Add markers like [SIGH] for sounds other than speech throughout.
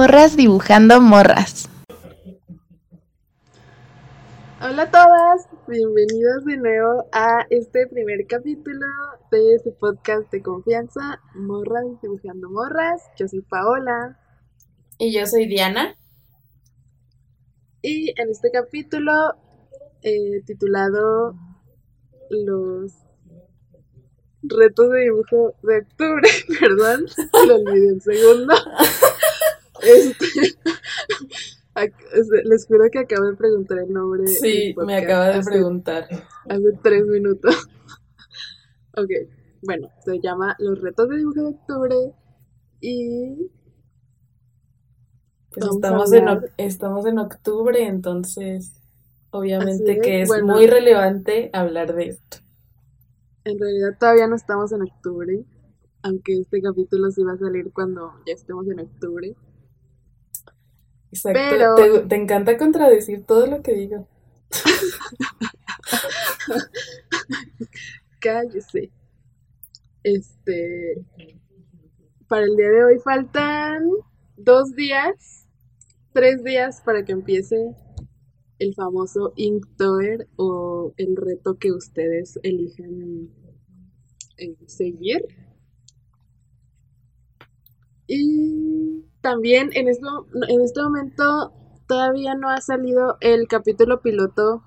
Morras dibujando morras. Hola a todas, bienvenidos de nuevo a este primer capítulo de su podcast de confianza, Morras dibujando morras. Yo soy Paola. Y yo soy Diana. Y en este capítulo eh, titulado Los retos de dibujo de octubre, [LAUGHS] perdón, lo olvidé un segundo. [LAUGHS] [LAUGHS] Este, les juro que acabo de preguntar el nombre. Sí, me acaba de preguntar. Hace tres minutos. [LAUGHS] ok, bueno, se llama Los retos de dibujo de octubre y... Pues estamos, en, estamos en octubre, entonces obviamente que es muy relevante hablar de esto. En realidad todavía no estamos en octubre, aunque este capítulo sí va a salir cuando ya estemos en octubre. Exacto. Te, encanta contradecir todo lo que digo. [LAUGHS] Cállese. Este. Para el día de hoy faltan dos días, tres días para que empiece el famoso Inktober o el reto que ustedes eligen seguir. Y también en, esto, en este momento todavía no ha salido el capítulo piloto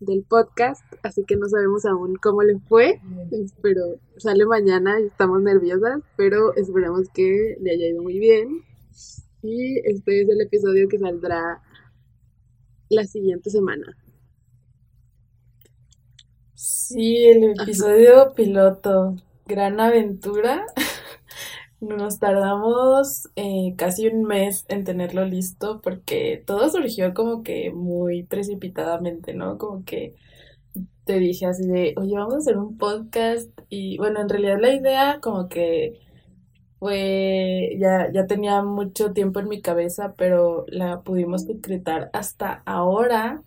del podcast, así que no sabemos aún cómo le fue, pero sale mañana y estamos nerviosas, pero esperamos que le haya ido muy bien. Y este es el episodio que saldrá la siguiente semana. Sí, el episodio piloto, gran aventura. Nos tardamos eh, casi un mes en tenerlo listo porque todo surgió como que muy precipitadamente, ¿no? Como que te dije así de, oye, vamos a hacer un podcast y bueno, en realidad la idea como que fue, ya, ya tenía mucho tiempo en mi cabeza, pero la pudimos concretar hasta ahora.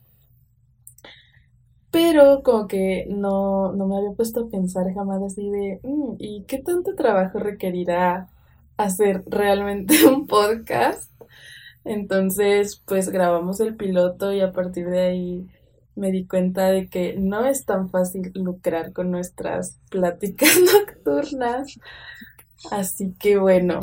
Pero como que no, no me había puesto a pensar jamás así de, mm, ¿y qué tanto trabajo requerirá hacer realmente [LAUGHS] un podcast? Entonces, pues grabamos el piloto y a partir de ahí me di cuenta de que no es tan fácil lucrar con nuestras [LAUGHS] pláticas nocturnas. Así que bueno,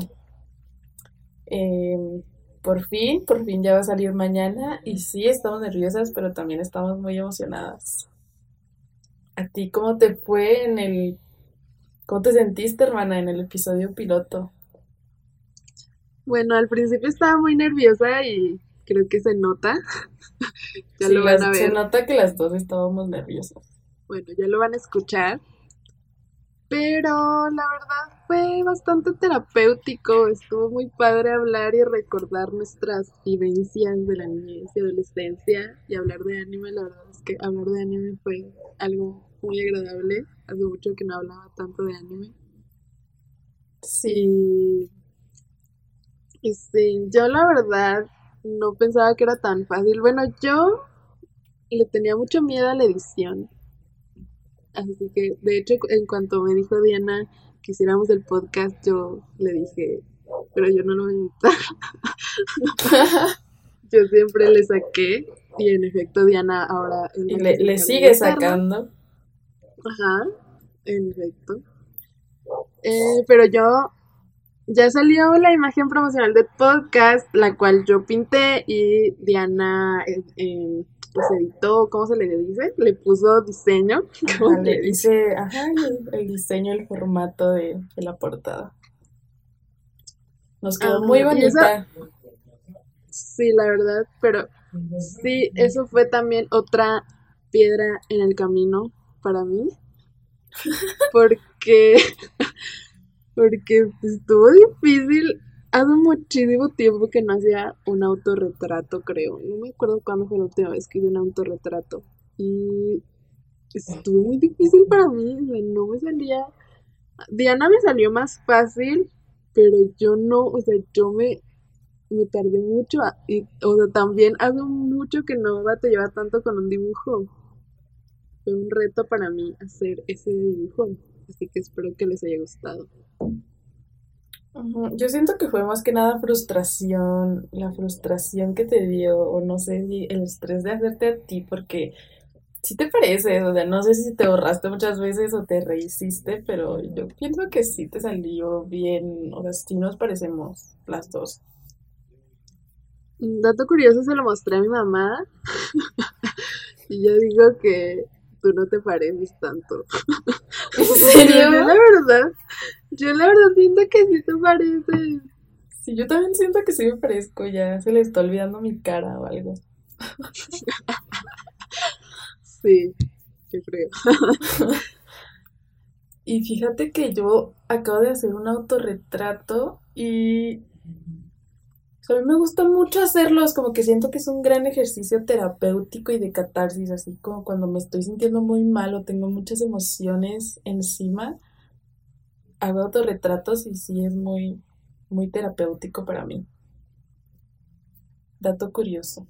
em, por fin, por fin ya va a salir mañana y sí, estamos nerviosas, pero también estamos muy emocionadas. ¿A ti cómo te fue en el... ¿Cómo te sentiste, hermana, en el episodio piloto? Bueno, al principio estaba muy nerviosa y creo que se nota. [LAUGHS] ya lo van a ver. Se nota que las dos estábamos nerviosas. Bueno, ya lo van a escuchar. Pero la verdad fue bastante terapéutico, estuvo muy padre hablar y recordar nuestras vivencias de la niñez y adolescencia y hablar de anime, la verdad es que hablar de anime fue algo muy agradable, hace mucho que no hablaba tanto de anime. Sí. Este, yo la verdad no pensaba que era tan fácil. Bueno, yo le tenía mucho miedo a la edición. Así que, de hecho, en cuanto me dijo Diana que hiciéramos el podcast, yo le dije, pero yo no lo voy a [LAUGHS] yo siempre le saqué y en efecto Diana ahora... Y le, sigue sacando. Ajá, en efecto. Eh, pero yo ya salió la imagen promocional del podcast, la cual yo pinté y Diana eh, eh, pues editó, ¿cómo se le dice? Le puso diseño. [LAUGHS] le hice, ajá, el, diseño, el formato de, la portada. Nos quedó muy bonita. sí, la verdad, pero sí, eso fue también otra piedra en el camino para mí. [LAUGHS] Porque, [LAUGHS] porque estuvo difícil Hace muchísimo tiempo que no hacía un autorretrato, creo. No me acuerdo cuándo fue la última vez que hice un autorretrato. Y estuvo muy difícil para mí, no me salía... Diana me salió más fácil, pero yo no, o sea, yo me, me tardé mucho. y, o sea, también hace mucho que no lleva tanto con un dibujo. Fue un reto para mí hacer ese dibujo. Así que espero que les haya gustado. Yo siento que fue más que nada frustración, la frustración que te dio, o no sé si el estrés de hacerte a ti, porque sí te parece, o sea, no sé si te borraste muchas veces o te rehiciste, pero yo pienso que sí te salió bien, o sea, sí nos parecemos las dos. Un dato curioso se lo mostré a mi mamá [LAUGHS] y yo digo que tú no te pareces tanto. ¿En Pero yo [LAUGHS] la serio? verdad, yo la verdad siento que sí te pareces. Sí, yo también siento que sí me parezco, ya se le está olvidando mi cara o algo. Sí, yo creo. [LAUGHS] Y fíjate que yo acabo de hacer un autorretrato y o sea, a mí me gusta mucho hacerlos, como que siento que es un gran ejercicio terapéutico y de catarsis, así como cuando me estoy sintiendo muy mal o tengo muchas emociones encima, hago autorretratos y sí es muy, muy terapéutico para mí. Dato curioso.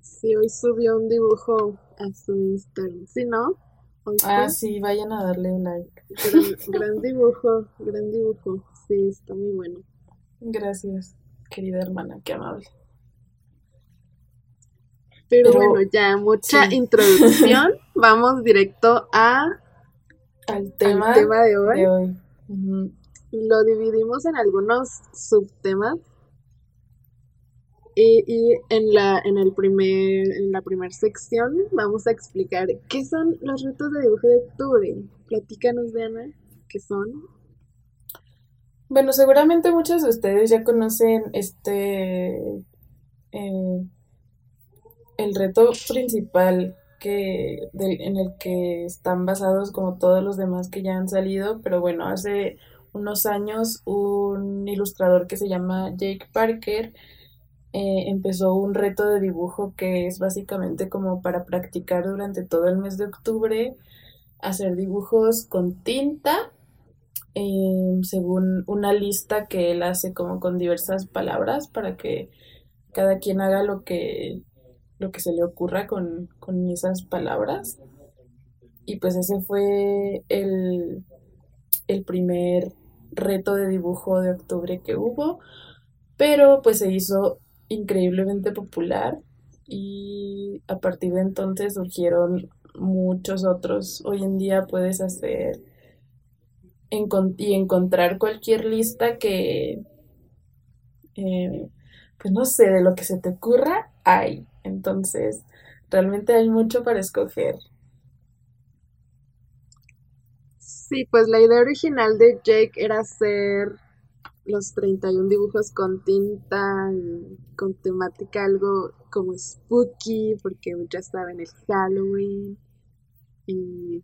Sí, hoy subió un dibujo a su Instagram. Sí, ¿no? Hoy Ah, fue. sí, vayan a darle un like. Gran, [LAUGHS] gran dibujo, gran dibujo. Sí, está muy bueno. Gracias, querida hermana, qué amable. Pero Pero bueno, ya mucha sí, introducción. [LAUGHS] Vamos directo a, al al tema tema de hoy. de hoy. Ujú. Lo dividimos en algunos subtemas y, y en la, en el primer, en la primera sección vamos a explicar qué son los retos de dibujo de octubre. Platícanos, Diana, qué son. Bueno, seguramente muchos de ustedes ya conocen este, eh, el reto principal que, en el que están basados como todos los demás que ya han salido, pero bueno, hace unos años un ilustrador que se llama Jake Parker eh, empezó un reto de dibujo que es básicamente como para practicar durante todo el mes de octubre, hacer dibujos con tinta eh, según una lista que él hace como con diversas palabras para que cada quien haga lo que, lo que se le ocurra con, con esas palabras. Y pues ese fue el, el primer reto de dibujo de octubre que hubo, pero pues se hizo increíblemente popular y a partir de entonces surgieron muchos otros. Hoy en día puedes hacer y encontrar cualquier lista que, eh, pues no sé, de lo que se te ocurra, hay. Entonces, realmente hay mucho para escoger. Sí, pues la idea original de Jake era hacer los 31 dibujos con tinta con temática algo como spooky, porque ya saben, el Halloween y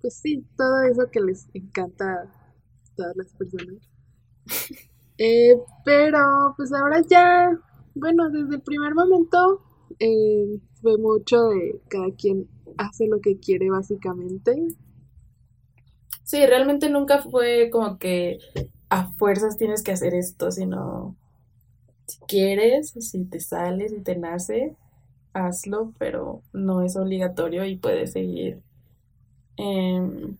pues sí, todo eso que les encanta a todas las personas. [LAUGHS] Eh, pero pues ahora ya, bueno, desde el primer momento eh, fue mucho de cada quien hace lo que quiere básicamente. Sí, realmente nunca fue como que a fuerzas tienes que hacer esto, sino si quieres, si te sale, si te nace, hazlo, pero no es obligatorio y puedes seguir, em,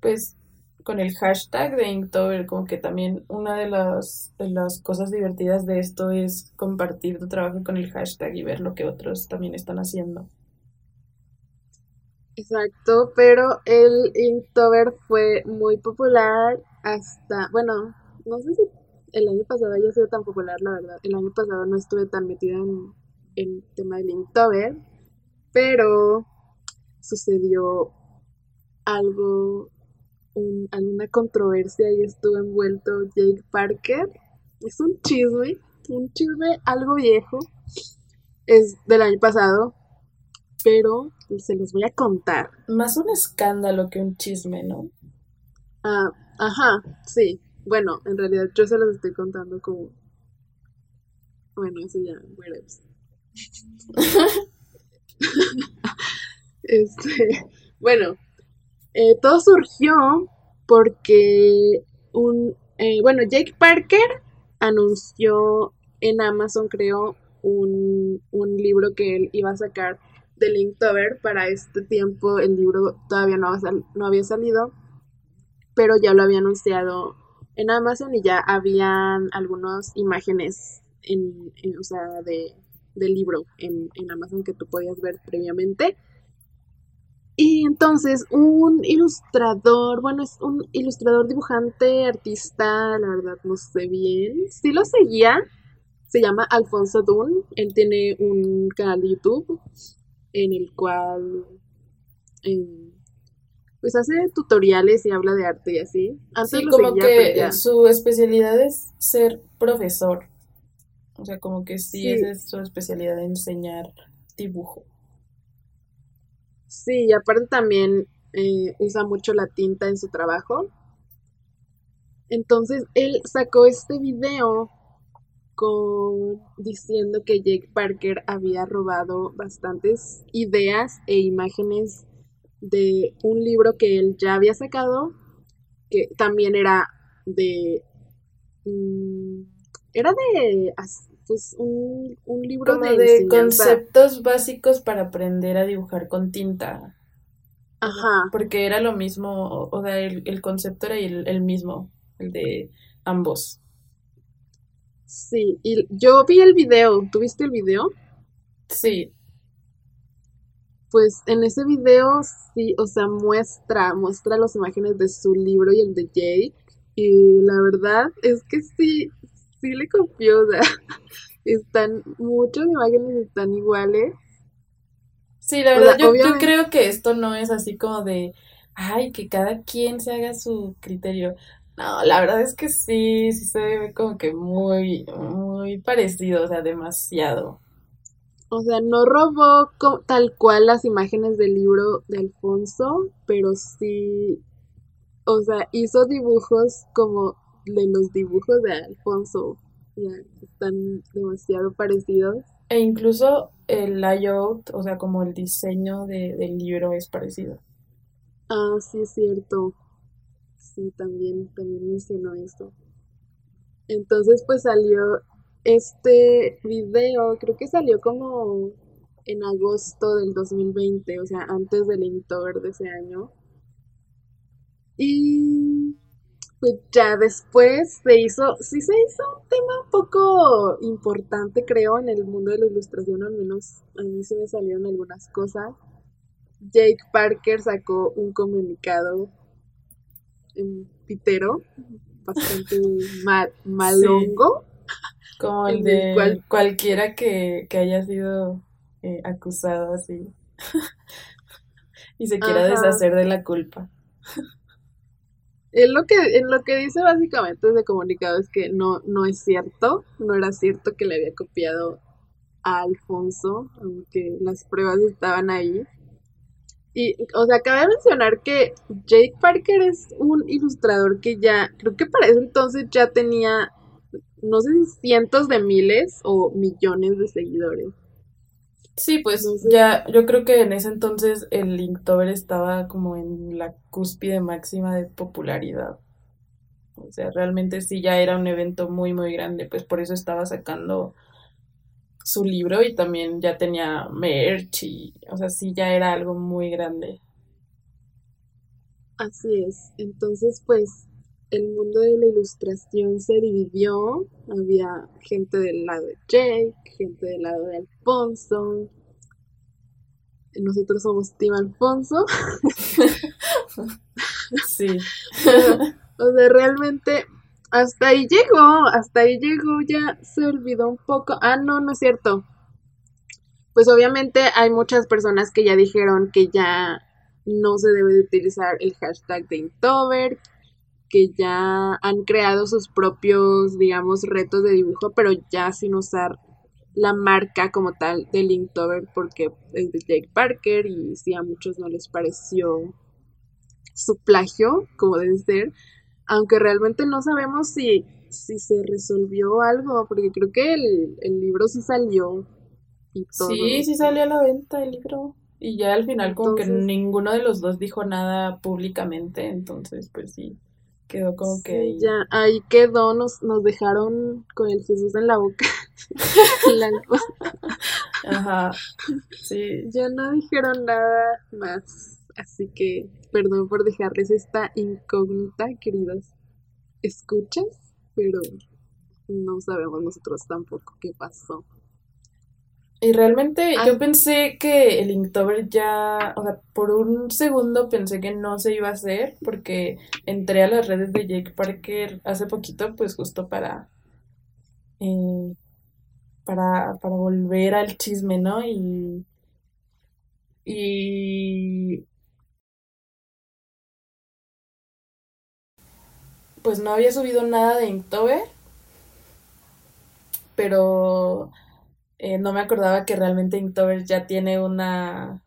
pues, con el hashtag de Inktober, como que también una de las, las cosas divertidas de esto es compartir tu trabajo con el hashtag y ver lo que otros también están haciendo. Exacto, pero el Inktober fue muy popular hasta, bueno, no sé si el año pasado haya sido tan popular, la verdad. El año pasado no estuve tan metida en el tema del Inktober, pero sucedió algo, un- alguna controversia y estuvo envuelto Jake Parker. Es un chisme, un chisme algo viejo, es del año pasado, pero se los voy a contar. Más un escándalo que un chisme, ¿no? Ah, ajá, sí. Bueno, en realidad yo se los estoy contando como, bueno, eso ya, whatever. [LAUGHS] [LAUGHS] Este, bueno, eh, todo surgió porque un, eh, bueno, Jake Parker anunció en Amazon, creo, un, un libro que él iba a sacar de Linktober. Para este tiempo el libro todavía no, había salido. pero ya lo había anunciado en Amazon y ya habían algunas imágenes en, en- o sea, de, del libro en, en Amazon que tú podías ver previamente. Y entonces un ilustrador, bueno, es un ilustrador, dibujante, artista, la verdad no sé bien. Sí lo seguía, se llama Alfonso Dun. Él tiene un canal de YouTube en el cual eh, pues hace tutoriales y habla de arte y así. Antes Sí, lo como seguía, que ya. su especialidad es ser profesor. O sea, como que sí, Sí. esa es su especialidad enseñar dibujo. Sí, y aparte también eh, usa mucho la tinta en su trabajo. Entonces él sacó este video con diciendo que Jake Parker había robado bastantes ideas e imágenes de un libro que él ya había sacado, que también era de mm, era de pues un, un libro Como de conceptos básicos para aprender a dibujar con tinta. Ajá. Porque era lo mismo, o sea, el, el concepto era el, el mismo, el de ambos. Sí, y yo vi el video, ¿tú viste el video? Sí, Pues en ese video sí, o sea, muestra, muestra las imágenes de su libro y el de Jake. Y la verdad es que sí, sí le copió, o sea, [LAUGHS] están, muchas imágenes están iguales. sí, la O verdad, sea, yo, yo obviamente- creo que esto no es así como de, ay, que cada quien se haga su criterio. No, la verdad es que sí, sí se ve como que muy, muy parecido, o sea, demasiado. O sea, no robó tal cual las imágenes del libro de Alfonso, pero sí, o sea, hizo dibujos como de los dibujos de Alfonso. Ya, están demasiado parecidos. E incluso el layout, o sea, como el diseño de- del libro es parecido. Ah, sí, es cierto. Sí, también, también mencionó eso. Entonces, pues salió este video, creo que salió como en agosto del 2020, o sea, antes del Inktober de ese año. Y pues ya después se hizo, sí se hizo un tema un poco importante, creo, en el mundo de la ilustración, al menos a mí sí me salieron algunas cosas. Jake Parker sacó un comunicado en pitero, bastante [LAUGHS] mal, malongo. Como [LAUGHS] el de cual- cualquiera que, que haya sido eh, acusado así [LAUGHS] y se quiera Ajá. deshacer de la culpa. En lo que, en lo que dice básicamente ese comunicado es que no, no es cierto, no era cierto que le había copiado a Alfonso, aunque las pruebas estaban ahí. Y, o sea, cabe mencionar que Jake Parker es un ilustrador que ya, creo que para ese entonces ya tenía, no sé si cientos de miles o millones de seguidores. Sí, pues ya, yo creo que en ese entonces el Inktober estaba como en la cúspide máxima de popularidad. O sea, realmente sí ya era un evento muy, muy grande, pues por eso estaba sacando su libro y también ya tenía merch y, o sea, sí ya era algo muy grande. Así es. Entonces, pues, el mundo de la ilustración se dividió. Había gente del lado de Jake, gente del lado de Alfonso. Nosotros somos Team Alfonso. [LAUGHS] Sí. O sea, realmente hasta ahí llegó, hasta ahí llegó, ya se olvidó un poco. Ah, no, no es cierto. Pues obviamente hay muchas personas que ya dijeron que ya no se debe de utilizar el hashtag de Inktober, que ya han creado sus propios, digamos, retos de dibujo, pero ya sin usar la marca como tal del Inktober porque es de Jake Parker y sí a muchos no les pareció su plagio, como debe ser, aunque realmente no sabemos si, si se resolvió algo, porque creo que el, el libro sí salió y todo. Sí, sí salió a la venta el libro. Y ya al final como que ninguno de los dos dijo nada públicamente, entonces pues sí, quedó como que ahí. ya ahí quedó, nos, nos dejaron con el Jesús en la boca. [LAUGHS] Ajá. Sí. ya no dijeron nada más. Así que perdón por dejarles esta incógnita, queridas escuchas, pero no sabemos nosotros tampoco qué pasó. Y realmente Ah. yo pensé que el Inktober ya, o sea, por un segundo pensé que no se iba a hacer porque entré a las redes de Jake Parker hace poquito, pues justo para, eh, para, para volver al chisme, ¿no? Y, y pues no había subido nada de Inktober, pero eh, no me acordaba que realmente Inktober ya tiene una,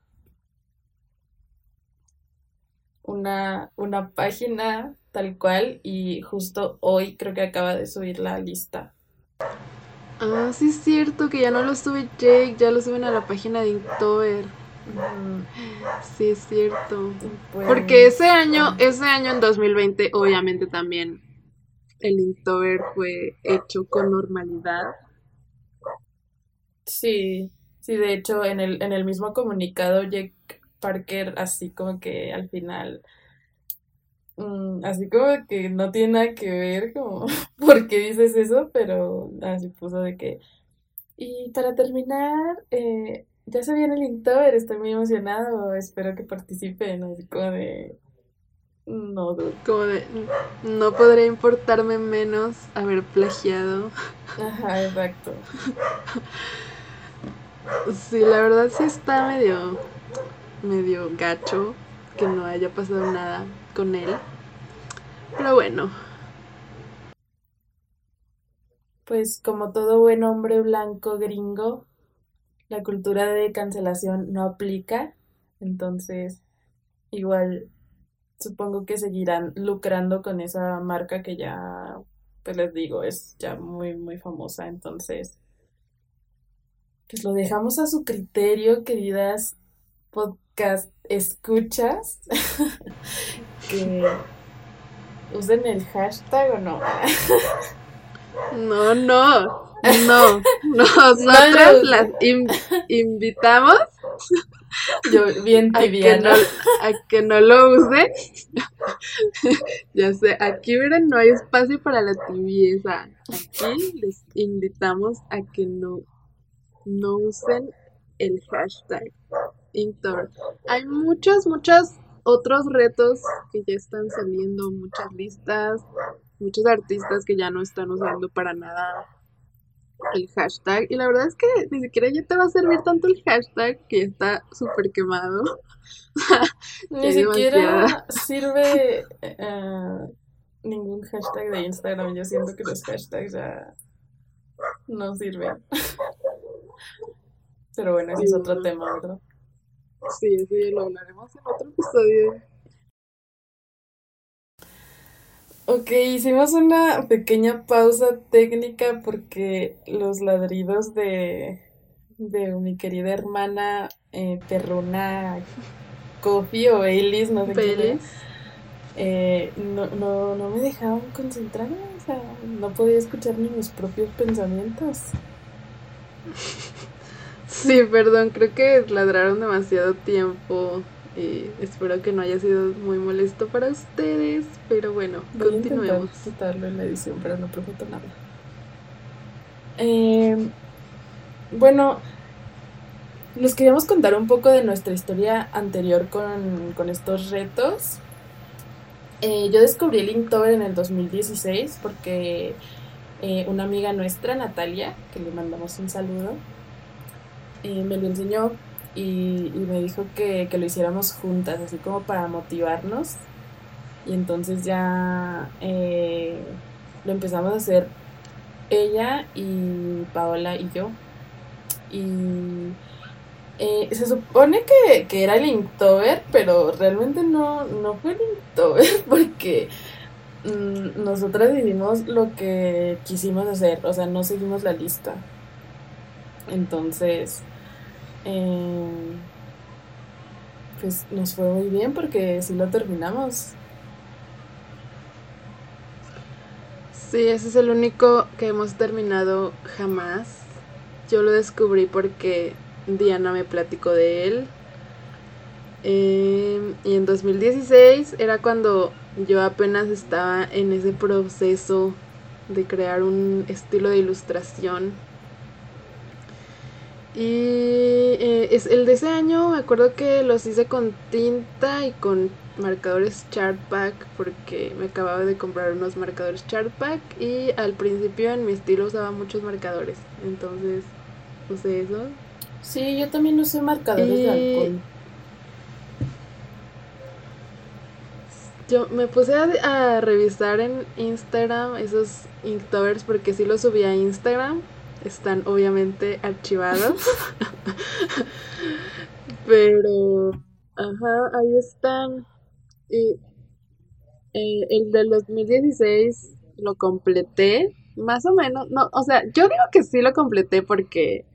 una, una página tal cual y justo hoy creo que acaba de subir la lista. Ah, sí es cierto que ya no lo sube Jake, ya lo suben a la página de Inktober. Sí es cierto. pues, Porque ese año, ese año en 2020, obviamente también el Inktober fue hecho con normalidad. Sí, sí, de hecho en el, en el mismo comunicado Jake Parker así como que al final, mm, así como que no tiene nada que ver, como, [LAUGHS] ¿por qué dices eso? Pero así puso de que, y para terminar, eh, ya se viene el Inktober, estoy muy emocionado, espero que participen, así como de, no, dude. Como de, no podría importarme menos haber plagiado. Ajá, exacto. [LAUGHS] Sí, la verdad sí está medio, medio gacho que no haya pasado nada con él. Pero bueno, Pues como todo buen hombre blanco gringo, la cultura de cancelación no aplica, entonces igual supongo que seguirán lucrando con esa marca que ya, pues les digo, es ya muy, muy famosa, entonces pues lo dejamos a su criterio, queridas podcast escuchas, [LAUGHS] que usen el hashtag o no. no, no, no, [LAUGHS] nosotras No las in- invitamos [LAUGHS] Yo bien a que tibiana. no, a que no lo usen. ya sé, aquí miren, no hay espacio para la tibieza. Aquí les invitamos a que no, no usen el hashtag Inktober. Hay muchos, muchos otros retos que ya están saliendo, muchas listas, muchos artistas que ya no están usando para nada el hashtag. Y la verdad es que ni siquiera ya te va a servir tanto el hashtag que está súper quemado. [LAUGHS] Ni siquiera sirve [LAUGHS] eh, ningún hashtag de Instagram. Yo siento que los hashtags ya no sirven. [LAUGHS] Pero bueno, ese es otro tema, ¿verdad? Sí, ya lo hablaremos en otro episodio. Ok, hicimos una pequeña pausa técnica porque los ladridos de, de mi querida hermana eh, perruna Coffee o Baileys, no sé Pelis. eh, no, no, no me dejaban concentrarme, o sea, no podía escuchar ni mis propios pensamientos. Sí, perdón, creo que ladraron demasiado tiempo y espero que no haya sido muy molesto para ustedes, pero bueno, Voy a continuemos. quitarlo en la edición, pero no prometo nada. Eh, bueno, les queríamos contar un poco de nuestra historia anterior con, con estos retos. Eh, yo descubrí el Inktober en el 2016 porque eh, una amiga nuestra, Natalia, que le mandamos un saludo, eh, me lo enseñó y, me dijo que, que lo hiciéramos juntas, así como para motivarnos. Y entonces ya eh, lo empezamos a hacer ella y Paola y yo. Y se supone que, que era el Inktober, pero realmente no, no fue el Inktober [LAUGHS] porque nosotras hicimos lo que quisimos hacer, o sea, no seguimos la lista. Entonces, eh, pues nos fue muy bien porque sí lo terminamos. Sí, ese es el único que hemos terminado jamás. Yo lo descubrí porque Diana me platicó de él. Eh, y en 2016 era cuando yo apenas estaba en ese proceso de crear un estilo de ilustración. Y eh, es el de ese año me acuerdo que los hice con tinta y con marcadores Chartpack porque me acababa de comprar unos marcadores Chartpack y al principio en mi estilo usaba muchos marcadores. Entonces usé eso. Sí, yo también usé marcadores de alcohol. Yo me puse a, a revisar en Instagram esos Inktovers porque sí los subí a Instagram. Están obviamente archivados. [LAUGHS] Pero, ajá, ahí están. Y eh, el del 2016 lo completé, más o menos. No, o sea, yo digo que sí lo completé porque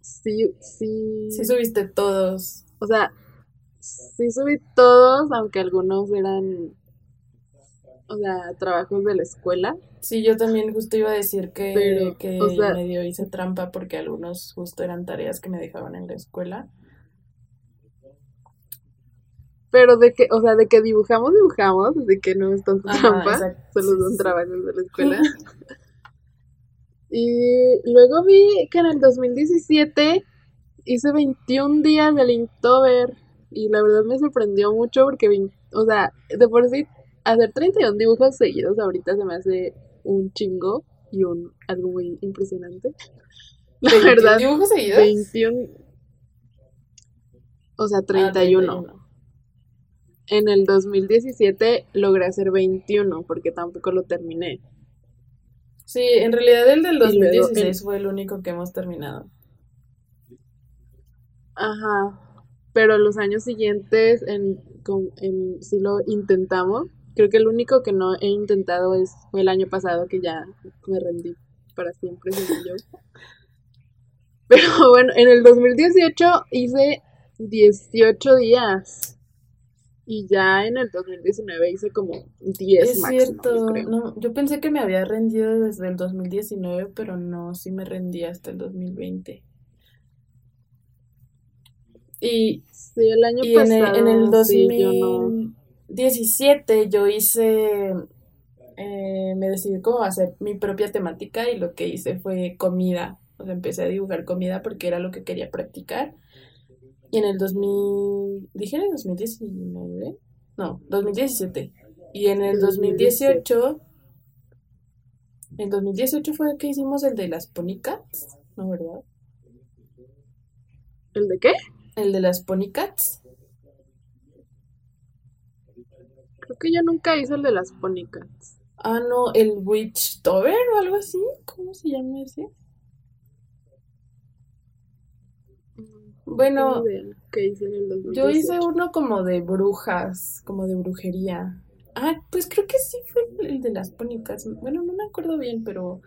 sí, sí. Sí subiste todos. O sea, sí subí todos, aunque algunos eran, o sea, trabajos de la escuela. Sí, yo también justo iba a decir que, Pero, que o sea- medio hice trampa porque algunos justo eran tareas que me dejaban en la escuela. Pero de que, o sea, de que dibujamos, dibujamos, de que no es tanto Ajá, trampa, exacto, solo son trabajos de la escuela. [LAUGHS] [LAUGHS] y luego vi que en el 2017 hice 21 días de Inktober y la verdad me sorprendió mucho porque, o sea, de por sí, hacer 31 dibujos seguidos ahorita se me hace un chingo y un algo muy impresionante. La 21 verdad, dibujos seguidos? 21, o sea, Ah, 31. En el 2017 logré hacer 21 porque tampoco lo terminé. Sí, en realidad el del Y luego 2016 el- fue el único que hemos terminado. Ajá. Pero los años siguientes en, sí lo intentamos. Creo que el único que no he intentado es fue el año pasado que ya me rendí para siempre, según yo. [LAUGHS] Pero bueno, en el 2018 hice 18 días. Y ya en el 2019 hice como 10 Es máximo, yo cierto, creo. no, yo pensé que me había rendido desde el 2019, pero no, sí me rendí hasta el 2020. Y, Sí, el año y en el, en el sí, yo no. 2017 yo hice, eh, me decidí cómo hacer mi propia temática y lo que hice fue comida. O sea, empecé a dibujar comida porque era lo que quería practicar. Y en el 2000, dije en el 2019, no, 2017. Y en el 2018, en 2018 fue que hicimos el de las Ponycats, ¿no, verdad? ¿El de qué? El de las Ponycats. Creo que yo nunca hice el de las Ponycats. Ah, no, el Witchtober o algo así. ¿Cómo se llama ese? Bueno, No tengo idea qué hice en el Yo hice 2018. uno como de brujas, como de brujería. Ah, pues creo que sí fue el de las pónicas. Bueno, no me acuerdo bien, pero...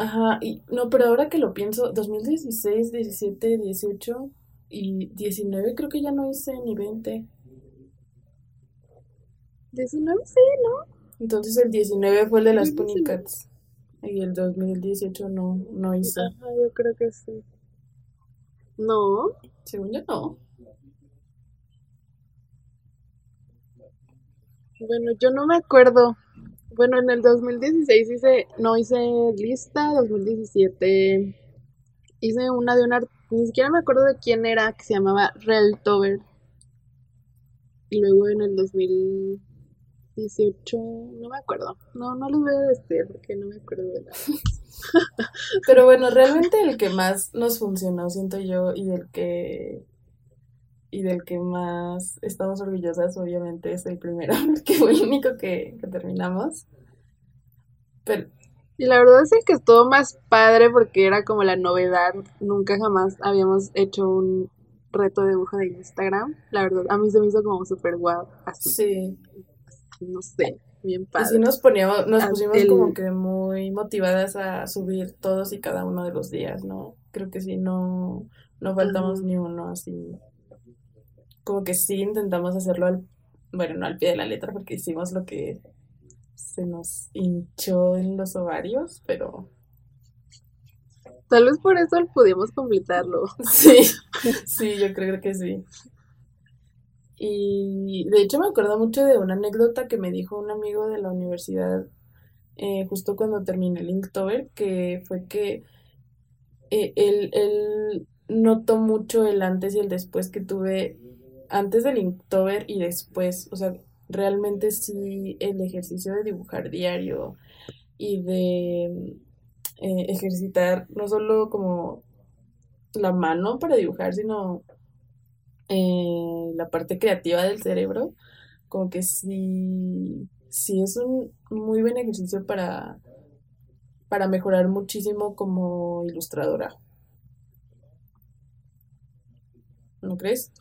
Ajá, y no, pero ahora que lo pienso, 2016, 17, 18 y 19 creo que ya no hice ni 20. 19 sí, ¿no? Entonces el 19 fue el de las 2019. pónicas y el 2018 no, no hice. Ajá, yo creo que sí. No, Según yo no. bueno, yo no me acuerdo. Bueno, en el 2016 hice, no hice lista, 2017 hice una de un art- ni siquiera me acuerdo de quién era, que se llamaba Reltover. Y luego en el 2018, no me acuerdo. No, no les voy a decir porque no me acuerdo de nada. [LAUGHS] Pero bueno, realmente el que más nos funcionó, siento yo, y el que y del que más estamos orgullosas, obviamente, es el primero, [LAUGHS] que fue el único que, que terminamos. Pero Y la verdad es que estuvo más padre porque era como la novedad. Nunca jamás habíamos hecho un reto de dibujo de Instagram. La verdad, a mí se me hizo como súper guau. Así, sí, no sé, bien padre. nos poníamos, nos Ah, pusimos el- como que muy motivadas a subir todos y cada uno de los días, ¿no? Creo que sí, no, no faltamos ni uno así. Como que sí intentamos hacerlo al, bueno, no al pie de la letra porque hicimos lo que se nos hinchó en los ovarios, pero Tal vez por eso podíamos completarlo. [LAUGHS] Sí, sí, yo creo que sí. Y de hecho me acuerdo mucho de una anécdota que me dijo un amigo de la universidad eh, justo cuando terminé el Inktober, que fue que eh, él, él notó mucho el antes y el después que tuve antes del Inktober y después. O sea, realmente sí el ejercicio de dibujar diario y de eh, ejercitar no solo como la mano para dibujar, sino eh, la parte creativa del cerebro, como que sí, sí es un muy buen ejercicio para, para mejorar muchísimo como ilustradora. ¿No crees?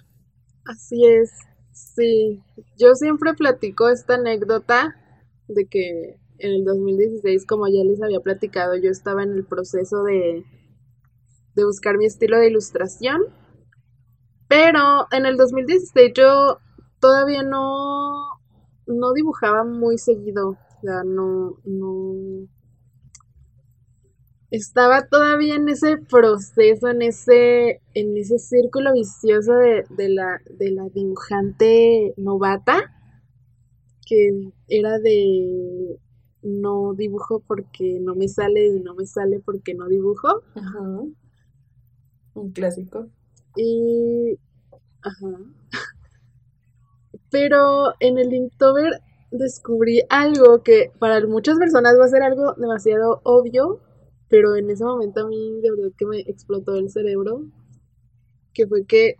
Así es, sí. Yo siempre platico esta anécdota de que en el 2016, como ya les había platicado, yo estaba en el proceso de, de buscar mi estilo de ilustración. Pero en el 2016 yo todavía no, no dibujaba muy seguido. O sea, no, no. Estaba todavía en ese proceso, en ese, en ese círculo vicioso de, de la, de la dibujante novata, que era de no dibujo porque no me sale y no me sale porque no dibujo. Ajá. Un clásico. Y. Ajá. Pero en el Inktober descubrí algo que para muchas personas va a ser algo demasiado obvio, pero en ese momento a mí de verdad que me explotó el cerebro, que fue que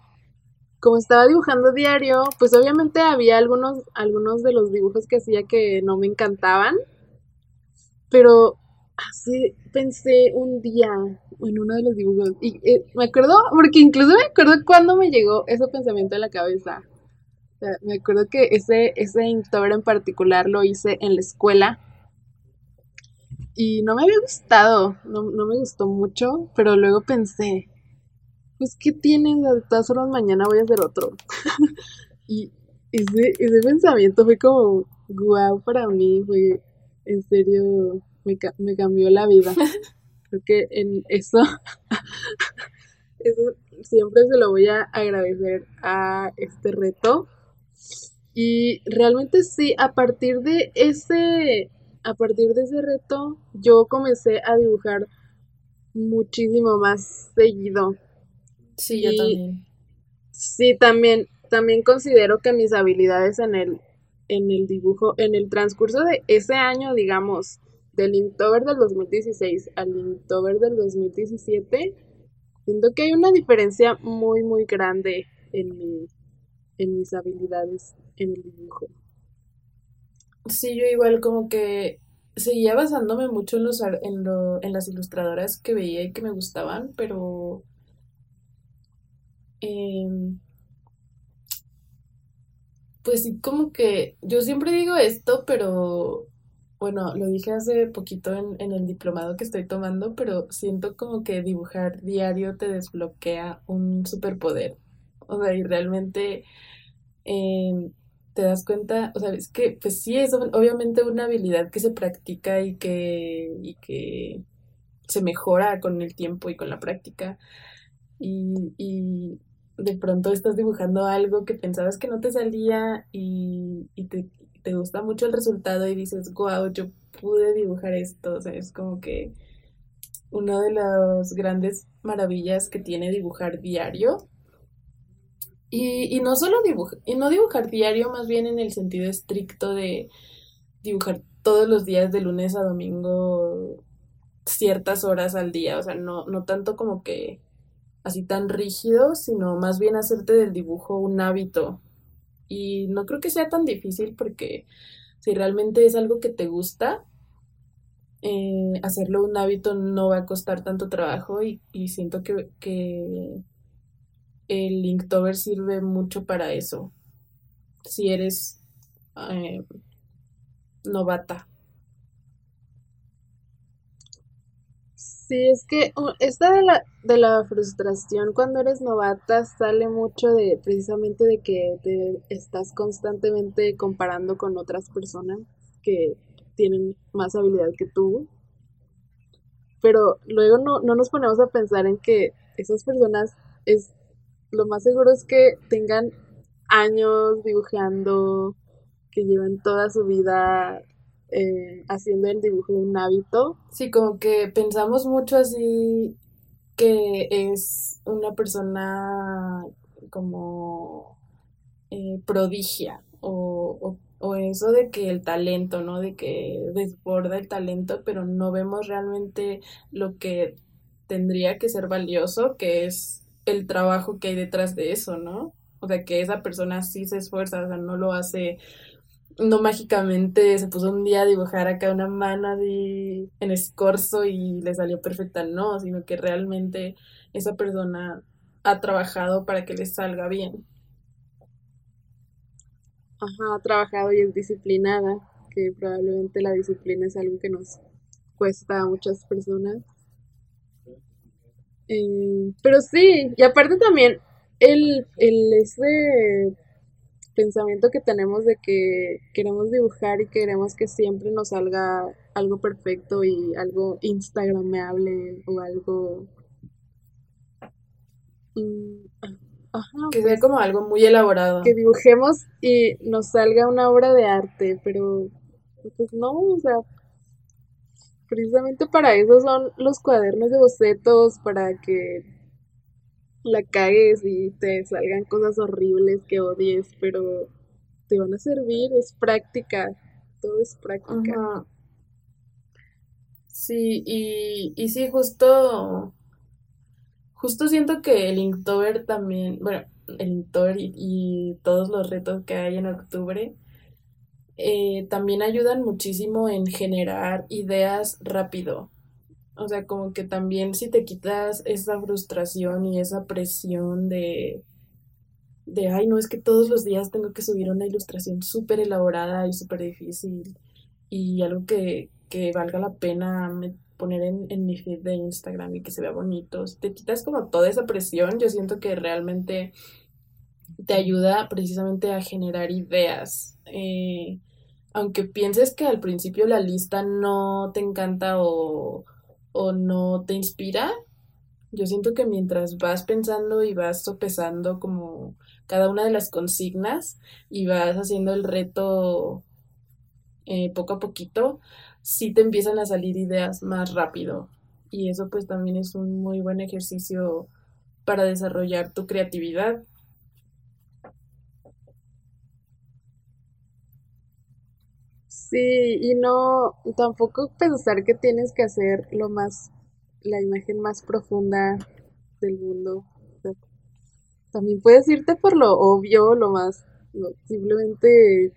como estaba dibujando diario, pues obviamente había algunos, algunos de los dibujos que hacía que no me encantaban, pero así pensé un día en uno de los dibujos. Y eh, me acuerdo, porque incluso me acuerdo cuando me llegó ese pensamiento a la cabeza. O sea, me acuerdo que ese, ese en particular lo hice en la escuela. Y no me había gustado, no, no me gustó mucho, pero luego pensé, pues, ¿qué tiene? De todas formas, mañana voy a hacer otro. [LAUGHS] y ese, ese pensamiento fue como, guau, para mí, fue en serio me, me cambió la vida. [LAUGHS] Creo que en eso, [LAUGHS] eso siempre se lo voy a agradecer a este reto. Y realmente sí, a partir de ese, a partir de ese reto, yo comencé a dibujar muchísimo más seguido. Sí, yo también. Sí, también, también considero que mis habilidades en el, en el dibujo, en el transcurso de ese año, digamos, del Inktober del 2016 al Inktober del 2017, siento que hay una diferencia muy, muy grande en, en mis habilidades en el dibujo. Sí, yo igual como que seguía basándome mucho en, los, en, lo, en las ilustradoras que veía y que me gustaban, pero... Em, pues sí, como que yo siempre digo esto, pero bueno, lo dije hace poquito en, en el diplomado que estoy tomando, pero siento como que dibujar diario te desbloquea un superpoder. O sea, y realmente em, te das cuenta, o sea, es que pues sí es obviamente una habilidad que se practica y que, y que se mejora con el tiempo y con la práctica. Y, y de pronto estás dibujando algo que pensabas que no te salía y, te, te gusta mucho el resultado y dices, wow, yo pude dibujar esto. O sea, es como que una de las grandes maravillas que tiene dibujar diario. Y, y no solo dibujar, y no dibujar diario, más bien en el sentido estricto de dibujar todos los días de lunes a domingo ciertas horas al día. O sea, no, no tanto como que así tan rígido, sino más bien hacerte del dibujo un hábito y no creo que sea tan difícil porque si realmente es algo que te gusta, eh, hacerlo un hábito no va a costar tanto trabajo y, siento que, que el Inktober sirve mucho para eso. Si eres eh, novata. Sí, es que esta de la, de la frustración cuando eres novata sale mucho de precisamente de que te estás constantemente comparando con otras personas que tienen más habilidad que tú. pero luego no, no nos ponemos a pensar en que esas personas es lo más seguro es que tengan años dibujando, que llevan toda su vida eh, haciendo el dibujo un hábito. Sí, como que pensamos mucho así que es una persona como eh, prodigia o, o, eso de que el talento, ¿no? De que desborda el talento, pero no vemos realmente lo que tendría que ser valioso, que es el trabajo que hay detrás de eso, ¿no? O sea, que esa persona sí se esfuerza, o sea, no lo hace, no mágicamente se puso un día a dibujar acá una mano en escorzo y le salió perfecta, no, sino que realmente esa persona ha trabajado para que le salga bien. Ajá, ha trabajado y es disciplinada, que probablemente la disciplina es algo que nos cuesta a muchas personas. Eh, pero sí, y aparte también el, el ese pensamiento que tenemos de que queremos dibujar y queremos que siempre nos salga algo perfecto y algo instagramable o algo mm, ajá, que sea pues, como algo muy elaborado. que dibujemos y nos salga una obra de arte pero pues no o sea Precisamente para eso son los cuadernos de bocetos, para que la cagues y te salgan cosas horribles que odies, pero te van a servir, es práctica, todo es práctica. Sí, y, y sí, justo, justo siento que el Inktober también, bueno, el Inktober y todos los retos que hay en octubre, eh, también ayudan muchísimo en generar ideas rápido. O sea, como que también si te quitas esa frustración y esa presión de, de, ay, no, es que todos los días tengo que subir una ilustración súper elaborada y súper difícil y algo que, que valga la pena poner en, en, mi feed de Instagram y que se vea bonito. Si te quitas como toda esa presión, yo siento que realmente te ayuda precisamente a generar ideas. Eh, aunque pienses que al principio la lista no te encanta o, no te inspira, yo siento que mientras vas pensando y vas sopesando como cada una de las consignas y vas haciendo el reto eh, poco a poquito, sí te empiezan a salir ideas más rápido. Y eso pues también es un muy buen ejercicio para desarrollar tu creatividad. Sí, y no, tampoco pensar que tienes que hacer lo más, la imagen más profunda del mundo. también puedes irte por lo obvio, lo más, simplemente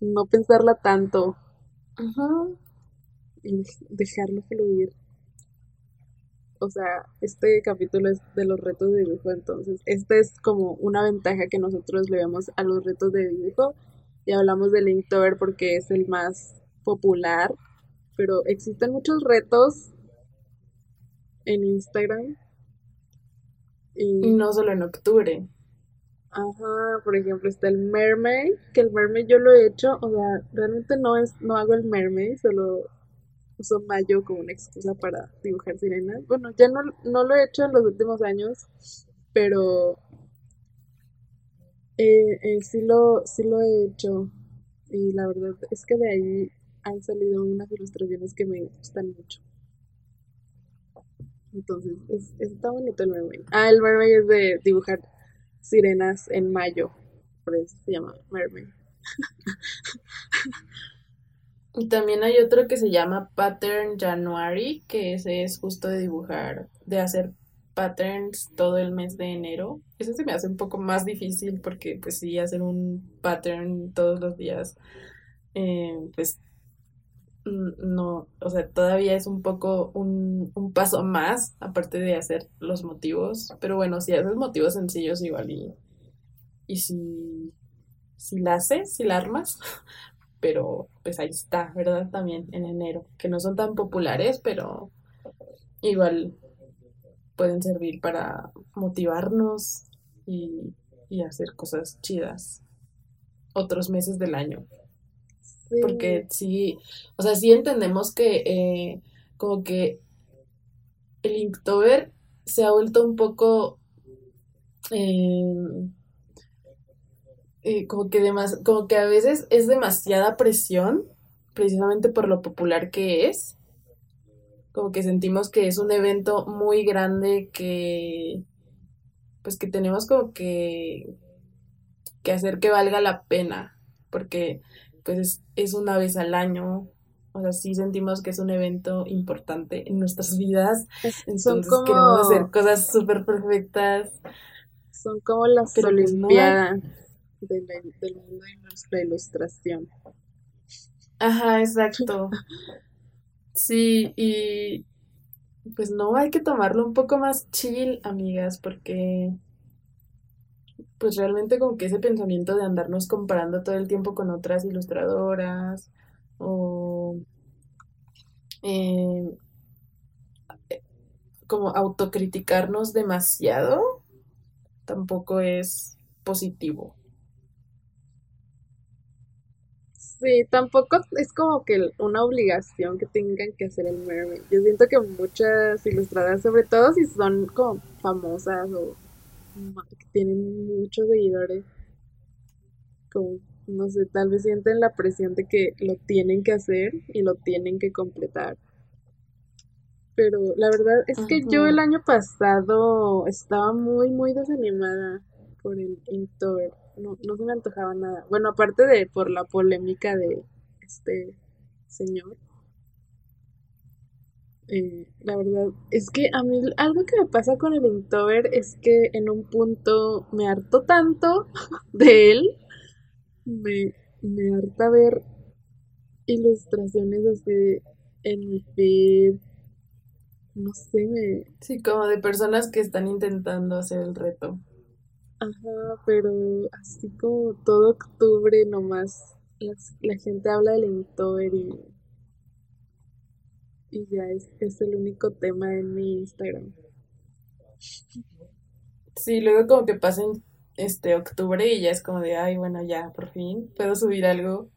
no pensarla tanto. Ajá. Y dejarlo fluir. O sea, este capítulo es de los retos de dibujo, entonces, esta es como una ventaja que nosotros le vemos a los retos de dibujo y hablamos del Inktober porque es el más popular, pero existen muchos retos en Instagram. Y, no solo en octubre. Ajá, por ejemplo está el mermaid, que el mermaid yo lo he hecho, o sea, realmente no es, no hago el mermaid, solo uso mayo como una excusa para dibujar sirenas. Bueno, ya no, no lo he hecho en los últimos años, pero eh, eh, sí, lo, sí lo he hecho y la verdad es que de ahí han salido unas ilustraciones que me gustan mucho. Entonces, es, está bonito el mermaid. Ah, el mermaid es de dibujar sirenas en mayo, por eso se llama mermaid. Y también hay otro que se llama Pattern January, que ese es justo de dibujar, de hacer patterns todo el mes de enero. Eso se me hace un poco más difícil porque pues sí, hacer un pattern todos los días, eh, pues no, o sea, todavía es un poco un, un, paso más, aparte de hacer los motivos. Pero bueno, si haces motivos sencillos igual y, y si, si la haces, si la armas, [LAUGHS] pero pues ahí está, ¿verdad? También en enero, que no son tan populares, pero igual pueden servir para motivarnos y, hacer cosas chidas otros meses del año. Porque sí, o sea, sí entendemos que eh, como que el Inktober se ha vuelto un poco eh, eh, como que demas- como que a veces es demasiada presión, precisamente por lo popular que es. Como que sentimos que es un evento muy grande que pues que tenemos como que, que hacer que valga la pena, porque pues es, es una vez al año. O sea, sí sentimos que es un evento importante en nuestras vidas, Es- son entonces queremos hacer como, cosas súper perfectas, son como las pues no. Olimpiadas de del mundo de nuestra ilustración. Ajá, exacto. [LAUGHS] Sí, y pues no, hay que tomarlo un poco más chill, amigas, porque pues realmente como que ese pensamiento de andarnos comparando todo el tiempo con otras ilustradoras o eh, como autocriticarnos demasiado tampoco es positivo. Sí, tampoco es como que una obligación que tengan que hacer el mermaid. Yo siento que muchas ilustradoras, sobre todo si son como famosas o que tienen muchos seguidores, como, no sé, tal vez sienten la presión de que lo tienen que hacer y lo tienen que completar. Pero la verdad es que yo el año pasado estaba muy, muy desanimada por el Inktober. No, no se me antojaba nada. Bueno, aparte de por la polémica de este señor, eh, la verdad es que a mí algo que me pasa con el Inktober es que en un punto me harto tanto [LAUGHS] de él, me, me harta ver ilustraciones así en mi feed, no sé, me, Sí, como de personas que están intentando hacer el reto. Ajá, pero así como todo octubre nomás las- la gente habla del Inktober y, y ya es, es el único tema en mi Instagram. Sí, luego como que pasen este octubre y ya es como de, ay, bueno, ya, por fin puedo subir algo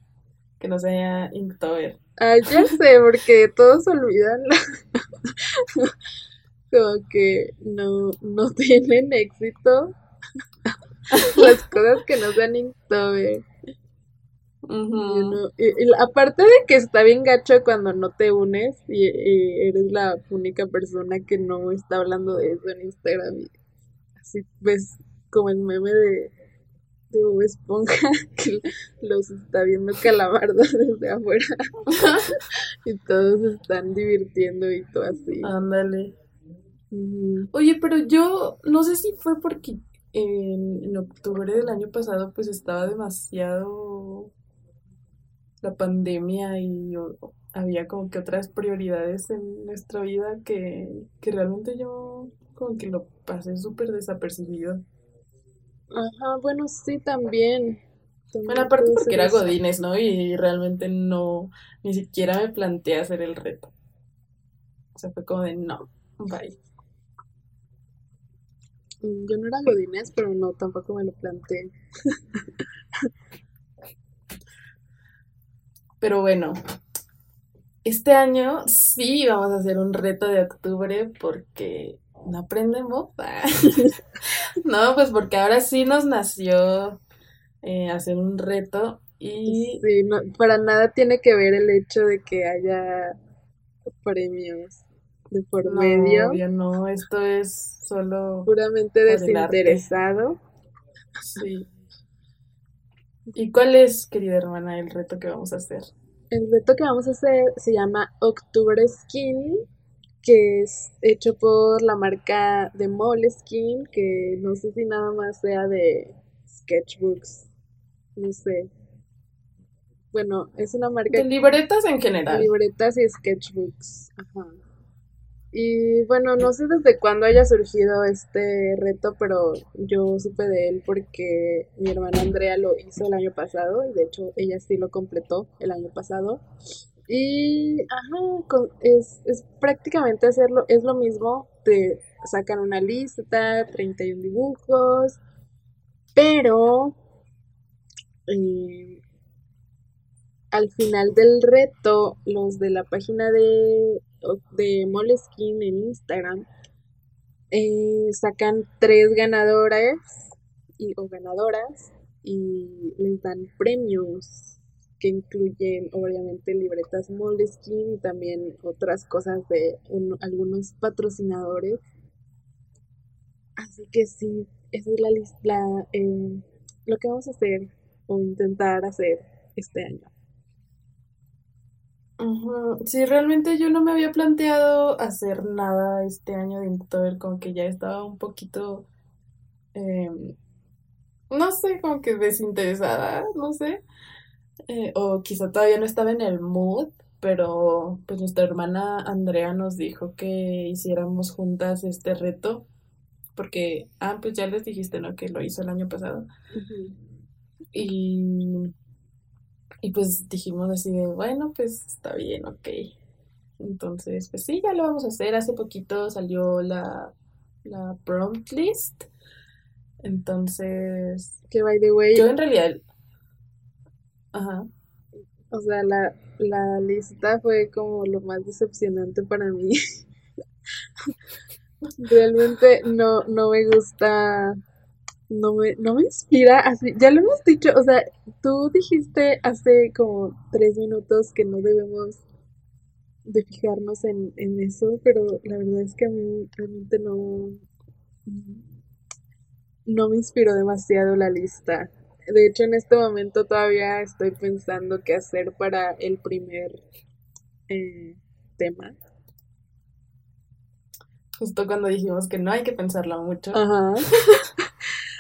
que no sea Inktober. Ah, ya [LAUGHS] sé, porque todos olvidan [LAUGHS] como que no, no [LAUGHS] tienen éxito [LAUGHS] las cosas que no sean Inktober. Y- y la- aparte de que está bien gacho cuando no te unes y, y eres la única persona que no está hablando de eso en Instagram así ves como el meme de, de Bob Esponja [LAUGHS] que los está viendo Calamardo [LAUGHS] desde afuera y todos están divirtiendo y todo así. Ándale. Oye, pero yo no sé si fue porque en, en octubre del año pasado pues estaba demasiado la pandemia y o- había como que otras prioridades en nuestra vida que, que realmente yo como que lo pasé súper desapercibido. Ajá, bueno, sí, también. Bueno, aparte porque era eso. Godínez, ¿no? Y realmente no, ni siquiera me planteé hacer el reto. O sea, fue como de no, bye. Yo no era Godínez, pero no, tampoco me lo planteé. [LAUGHS] Pero bueno, este año sí vamos a hacer un reto de octubre porque no aprendemos. [LAUGHS] No, pues porque ahora sí nos nació eh, hacer un reto y Sí, no, para nada tiene que ver el hecho de que haya premios de por no, medio, obvio no, esto es solo puramente desinteresado. Sí. ¿Y cuál es, querida hermana, el reto que vamos a hacer? El reto que vamos a hacer se llama Octubre Skin, que es hecho por la marca de Moleskine, que no sé si nada más sea de sketchbooks, no sé. Bueno, es una marca De libretas en de general. libretas y sketchbooks. Ajá. Y bueno, no sé desde cuándo haya surgido este reto, pero yo supe de él porque mi hermana Andrea lo hizo el año pasado y de hecho ella sí lo completó el año pasado. Y ajá, es, es prácticamente hacerlo, es lo mismo, te sacan una lista, 31 dibujos, pero eh, al final del reto, los de la página de de Moleskine en Instagram eh, sacan tres ganadores y, o ganadoras y les dan premios que incluyen obviamente libretas Moleskine y también otras cosas de algunos patrocinadores. Así que sí, esa es la, la eh, lo que vamos a hacer o intentar hacer este año. Sí, realmente yo no me había planteado hacer nada este año de Inktober, como que ya estaba un poquito, em, no sé, como que desinteresada, no sé, eh, o quizá todavía no estaba en el mood, pero pues nuestra hermana Andrea nos dijo que hiciéramos juntas este reto, porque, ah, pues ya les dijiste, ¿no? Que lo hizo el año pasado. Y y pues dijimos así de, bueno, pues está bien, ok. Entonces, pues sí, ya lo vamos a hacer. Hace poquito salió la, la prompt list. Entonces. Que by the way. Yo en realidad. Ajá. O sea, la, la lista fue como lo más decepcionante para mí. [LAUGHS] Realmente no, no me gusta no me, no me inspira así. Ya lo hemos dicho, o sea, tú dijiste hace como tres minutos que no debemos de fijarnos en, en eso, pero la verdad es que a mí realmente no, no me inspiró demasiado la lista. De hecho, en este momento todavía estoy pensando qué hacer para el primer eh, tema. Justo cuando dijimos que no hay que pensarlo mucho. Ajá. [LAUGHS]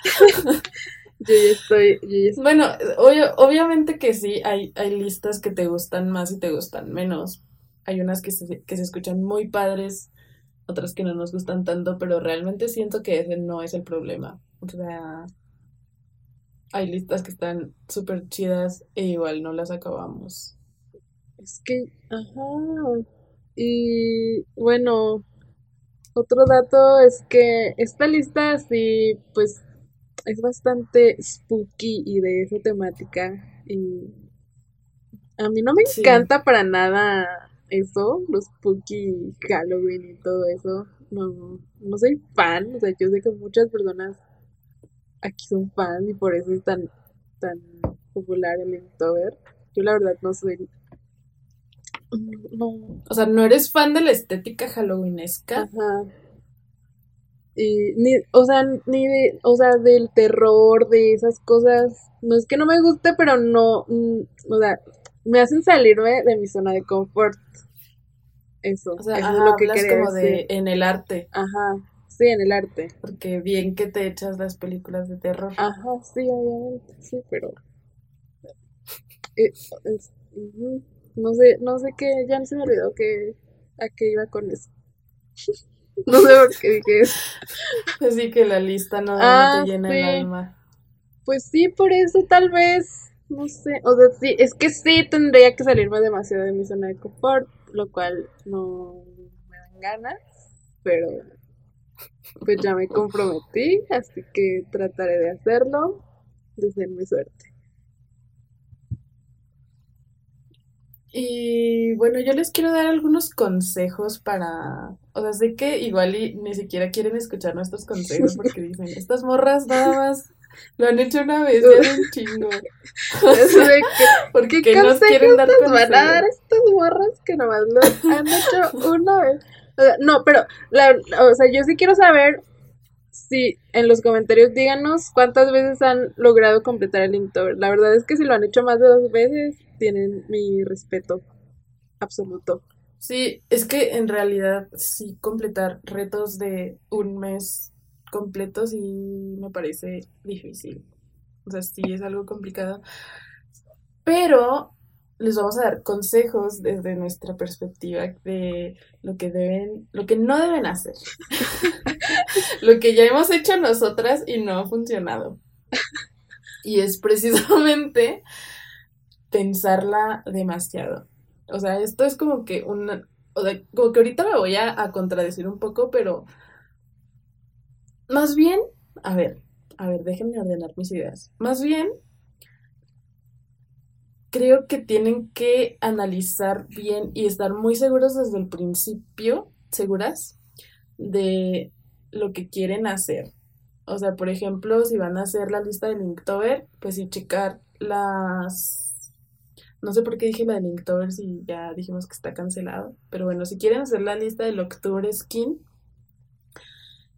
[LAUGHS] yo ya estoy, Bueno, obviamente que sí, hay, hay listas que te gustan más y te gustan menos. Hay unas que se, que se escuchan muy padres, otras que no nos gustan tanto, pero realmente siento que ese no es el problema. O sea, hay listas que están súper chidas e igual no las acabamos. Es que, ajá. Y bueno, otro dato es que esta lista sí, pues es bastante spooky y de esa temática. Y a mí no me encanta para nada eso, los spooky Halloween y todo eso. No, no soy fan, o sea, yo sé que muchas personas aquí son fans y por eso es tan, tan popular el Inktober. Yo la verdad no soy no. O sea, ¿no eres fan de la estética halloweenesca? Ajá. Y ni, o sea, ni de, o sea, del terror, de esas cosas. No es que no me guste, pero no, mm, o sea, me hacen salirme de mi zona de confort. Eso, o sea, es lo que como de en el arte. Ajá, sí, en el arte. Porque bien que te echas las películas de terror. Ajá, sí, obviamente, sí, pero... Eh, no sé, no sé qué, ya se me olvidó que a qué iba con eso. [LAUGHS] [LAUGHS] No sé por qué dije eso. Así que la lista no, te ah, llena el alma. Pues sí, por eso tal vez, no sé, o sea, sí, es que sí tendría que salirme demasiado de mi zona de confort, lo cual no me dan ganas, pero pues ya me comprometí, así que trataré de hacerlo, de ser mi suerte. Y bueno, yo les quiero dar algunos consejos para, o sea, sé que igual y ni siquiera quieren escuchar nuestros consejos [LAUGHS] porque dicen, estas morras nada más lo han hecho una vez, ya un chingo. [LAUGHS] porque [LAUGHS] ¿Qué nos quieren dar van a dar estas morras que nomás lo han hecho una vez? no, pero, la, o sea, yo sí quiero saber si en los comentarios díganos cuántas veces han logrado completar el Inktober. La verdad es que si lo han hecho más de dos veces, tienen mi respeto absoluto. Sí, es que en realidad sí completar retos de un mes completo sí me parece difícil. O sea, sí es algo complicado. Pero les vamos a dar consejos desde nuestra perspectiva de lo que deben, lo que no deben hacer. [LAUGHS] lo que ya hemos hecho nosotras y no ha funcionado. Y es precisamente pensarla demasiado. O sea, esto es como que una... O sea, como que ahorita me voy a, contradecir un poco, pero... Más bien... A ver, a ver, déjenme ordenar mis ideas. Más bien... creo que tienen que analizar bien y estar muy seguros desde el principio, seguras, de lo que quieren hacer. O sea, por ejemplo, si van a hacer la lista de Linktober, pues sí checar las... No sé por qué dije la de si ya dijimos que está cancelado. Pero bueno, si quieren hacer la lista del Octubre Skin,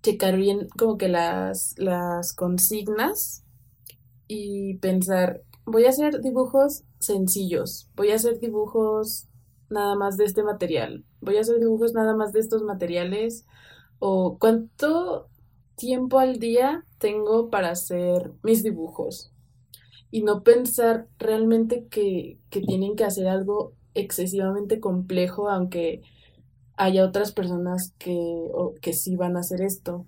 checar bien como que las, las consignas y pensar, voy a hacer dibujos sencillos, voy a hacer dibujos nada más de este material, voy a hacer dibujos nada más de estos materiales o cuánto tiempo al día tengo para hacer mis dibujos y no pensar realmente que, que tienen que hacer algo excesivamente complejo, aunque haya otras personas que, o, que sí van a hacer esto.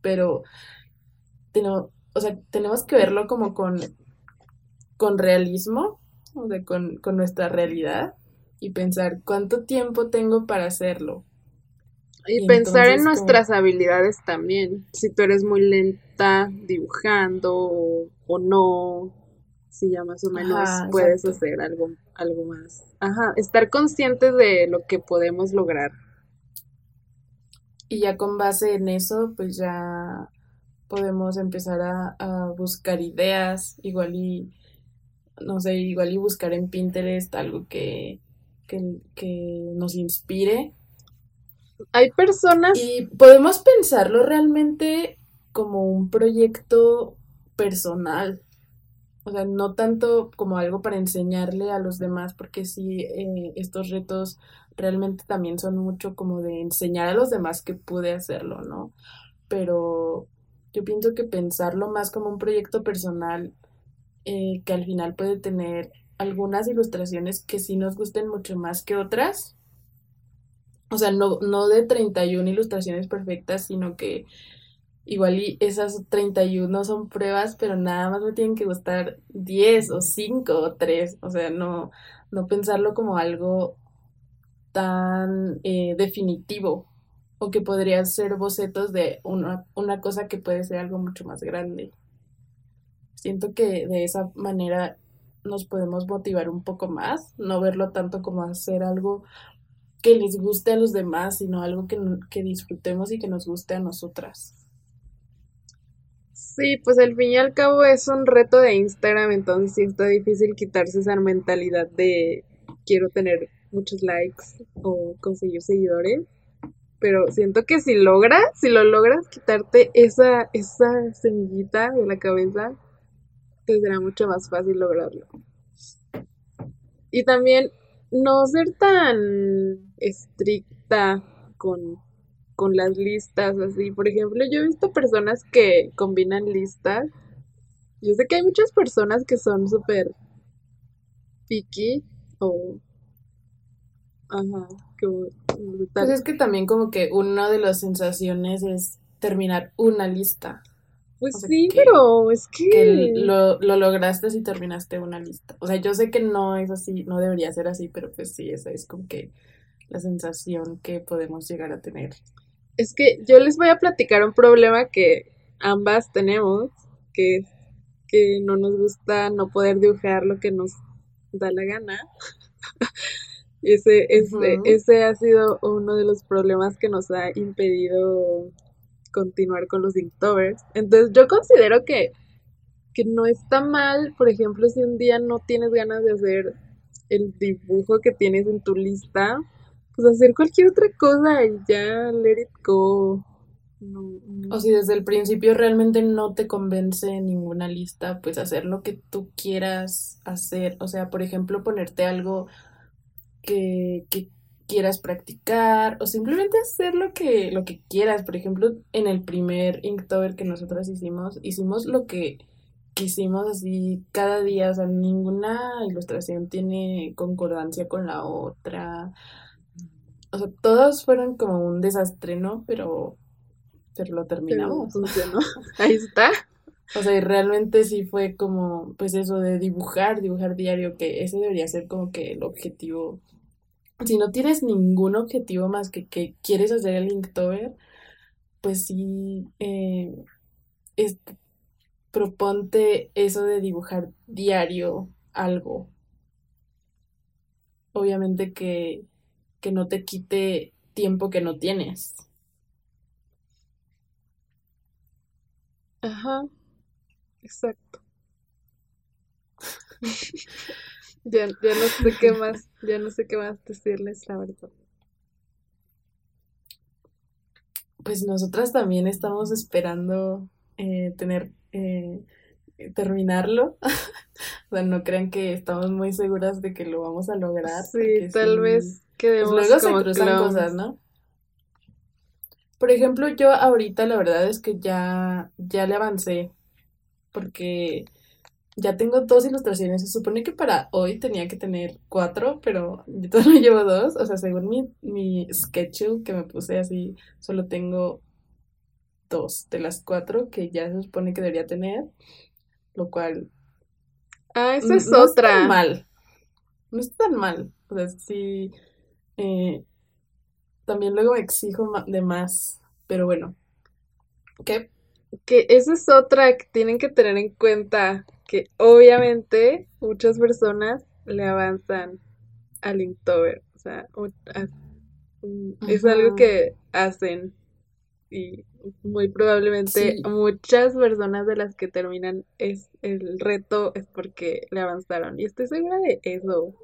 Pero, tenemos, o sea, tenemos que verlo como con, con realismo, o sea, con, con nuestra realidad y pensar cuánto tiempo tengo para hacerlo. Y, pensar en nuestras habilidades también. Si tú eres muy lenta dibujando o, no, si ya más o menos puedes hacer algo, algo más. Ajá, estar conscientes de lo que podemos lograr. Y ya con base en eso, pues ya podemos empezar a, a buscar ideas, igual y, no sé, igual y buscar en Pinterest algo que, que, que nos inspire hay personas... Y podemos pensarlo realmente como un proyecto personal. O sea, no tanto como algo para enseñarle a los demás, porque sí, eh, estos retos realmente también son mucho como de enseñar a los demás que pude hacerlo, ¿no? Pero yo pienso que pensarlo más como un proyecto personal, eh, que al final puede tener algunas ilustraciones que sí nos gusten mucho más que otras, o sea, no, no de 31 ilustraciones perfectas, sino que igual y esas 31 son pruebas, pero nada más me tienen que gustar 10 o 5 o 3. O sea, no, no pensarlo como algo tan eh, definitivo o que podrían ser bocetos de una, una cosa que puede ser algo mucho más grande. Siento que de esa manera nos podemos motivar un poco más, no verlo tanto como hacer algo que les guste a los demás, sino algo que, que disfrutemos y que nos guste a nosotras. Sí, pues al fin y al cabo es un reto de Instagram, entonces sí está difícil quitarse esa mentalidad de quiero tener muchos likes o conseguir seguidores. Pero siento que si logras, si lo logras quitarte esa, esa semillita de la cabeza, te será mucho más fácil lograrlo. Y también no ser tan estricta con, las listas, así. Por ejemplo, yo he visto personas que combinan listas. Yo sé que hay muchas personas que son súper picky o... Ajá, Pues es que también como que una de las sensaciones es terminar una lista. Pues sí, pero es que... lo, lo, lograste si terminaste una lista. O sea, yo sé que no es así, no debería ser así, pero pues sí, esa es como que la sensación que podemos llegar a tener. Es que yo les voy a platicar un problema que ambas tenemos, que es que no nos gusta no poder dibujar lo que nos da la gana. [LAUGHS] ese, ese, ese ha sido uno de los problemas que nos ha impedido continuar con los Inktovers. Entonces yo considero que, que no está mal, por ejemplo, si un día no tienes ganas de hacer el dibujo que tienes en tu lista, pues hacer cualquier otra cosa y ya let it go. O si desde el principio realmente no te convence ninguna lista, pues hacer lo que tú quieras hacer. O sea, por ejemplo, ponerte algo que, que quieras practicar o simplemente hacer lo que, lo que quieras. Por ejemplo, en el primer Inktober que nosotros hicimos, hicimos lo que quisimos así cada día, o sea, ninguna ilustración tiene concordancia con la otra. O sea, todos fueron como un desastre, ¿no? Pero, pero lo terminamos. Ahí está. O sea, y realmente sí fue como, pues eso de dibujar, dibujar diario, que ese debería ser como que el objetivo si no tienes ningún objetivo más que que quieres hacer el Inktober, pues sí, eh, proponte eso de dibujar diario algo. obviamente que, que no te quite tiempo que no tienes. Ajá, exacto. [LAUGHS] ya, ya no sé qué más, ya no sé qué más decirles, la verdad. Pues nosotras también estamos esperando eh, tener eh, terminarlo. [LAUGHS] o sea, no crean que estamos muy seguras de que lo vamos a lograr. Sí, tal sí, vez pues quedemos luego se cruzan cosas, ¿no? Por ejemplo, yo ahorita la verdad es que ya, ya le avancé. Porque ya tengo dos ilustraciones. Se supone que para hoy tenía que tener cuatro, pero yo [LAUGHS] todavía llevo dos. O sea, según mi, mi schedule que me puse así, solo tengo dos de las cuatro que ya se supone que debería tener. Lo cual Ah, esa es no está tan otra. mal. No está tan mal. O sea, sí. eh, también luego exijo de más. Pero bueno. ¿Qué? Que esa es otra que tienen que tener en cuenta, que obviamente muchas personas le avanzan al Inktober, o sea, mm, es algo que hacen y muy probablemente Sí, muchas personas de las que terminan es el reto es porque le avanzaron y estoy segura de eso,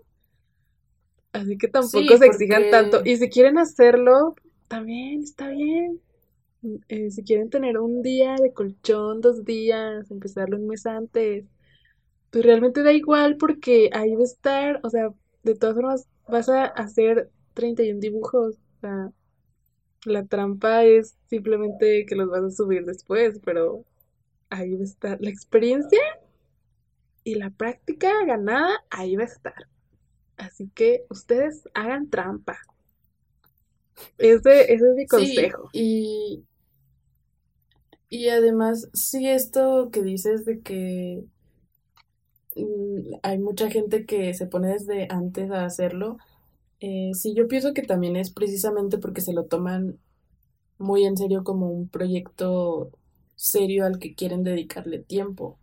así que tampoco sí, se exijan tanto y si quieren hacerlo, también está bien. Eh, si quieren tener un día de colchón, dos días, empezarlo un mes antes, pues realmente da igual porque ahí va a estar, o sea, de todas formas vas a hacer 31 dibujos, o sea, la trampa es simplemente que los vas a subir después, pero ahí va a estar la experiencia y la práctica ganada, ahí va a estar. Así que ustedes hagan trampa. Ese, ese es mi sí, consejo. y, y además, sí, esto que dices de que mm, hay mucha gente que se pone desde antes a hacerlo, eh, sí, yo pienso que también es precisamente porque se lo toman muy en serio como un proyecto serio al que quieren dedicarle tiempo.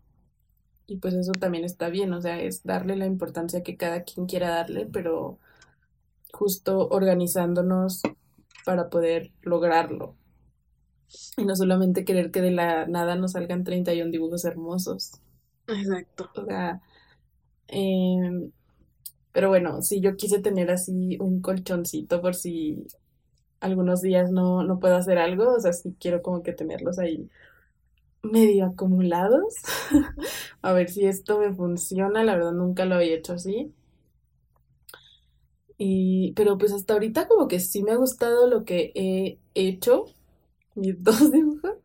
Y pues eso también está bien, o sea, es darle la importancia que cada quien quiera darle, pero justo organizándonos para poder lograrlo. Y no solamente querer que de la nada nos salgan 31 dibujos hermosos. Exacto. O sea, em, pero bueno, sí, yo quise tener así un colchoncito por si algunos días no, no puedo hacer algo, o sea, sí quiero como que tenerlos ahí medio acumulados. [LAUGHS] A ver si esto me funciona, la verdad nunca lo había hecho así. Y, pero pues hasta ahorita como que sí me ha gustado lo que he hecho, mis [LAUGHS] dos dibujos,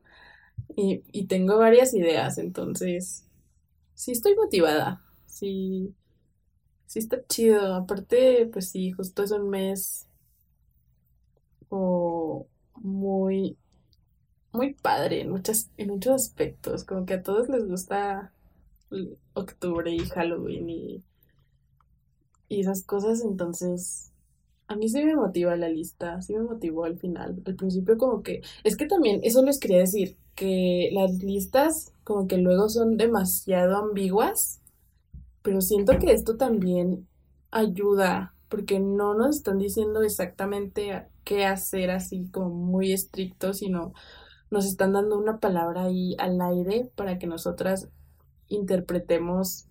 y, y tengo varias ideas, entonces sí estoy motivada, sí, sí está chido. Aparte, pues sí, justo es un mes como muy, muy padre en muchas, en muchos aspectos, como que a todos les gusta octubre y Halloween y, y esas cosas, entonces a mí sí me motiva la lista, sí me motivó al final. Al principio como que, es que también eso les quería decir, que las listas como que luego son demasiado ambiguas, pero siento que esto también ayuda, porque no nos están diciendo exactamente qué hacer así como muy estricto, sino nos están dando una palabra ahí al aire para que nosotras interpretemos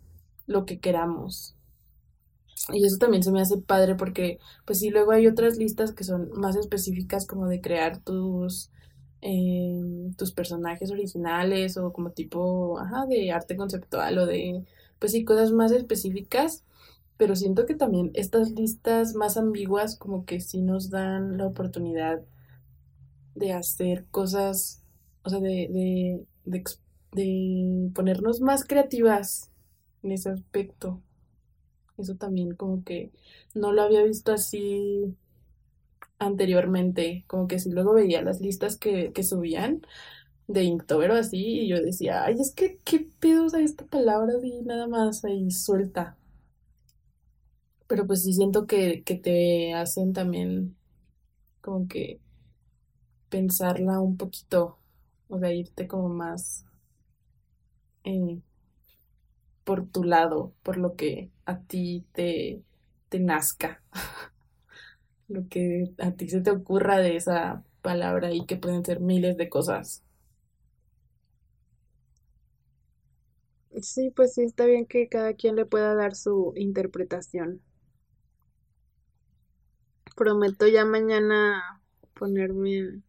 lo que queramos. Y eso también se me hace padre porque, pues sí, luego hay otras listas que son más específicas como de crear tus, em, tus personajes originales o como tipo, ajá, de arte conceptual o de, pues sí, cosas más específicas. Pero siento que también estas listas más ambiguas como que sí nos dan la oportunidad de hacer cosas, o sea, de, de, de, de ponernos más creativas en ese aspecto. Eso también como que no lo había visto así anteriormente, como que si luego veía las listas que, que subían de Inktober o así y yo decía, ay, es que qué pedo, sea, esta palabra así nada más ahí suelta. Pero pues sí siento que, que te hacen también como que pensarla un poquito, o sea, irte como más eh, por tu lado, por lo que a ti te te nazca, [LAUGHS] lo que a ti se te ocurra de esa palabra y que pueden ser miles de cosas. Sí, pues sí, está bien que cada quien le pueda dar su interpretación. Prometo ya mañana ponerme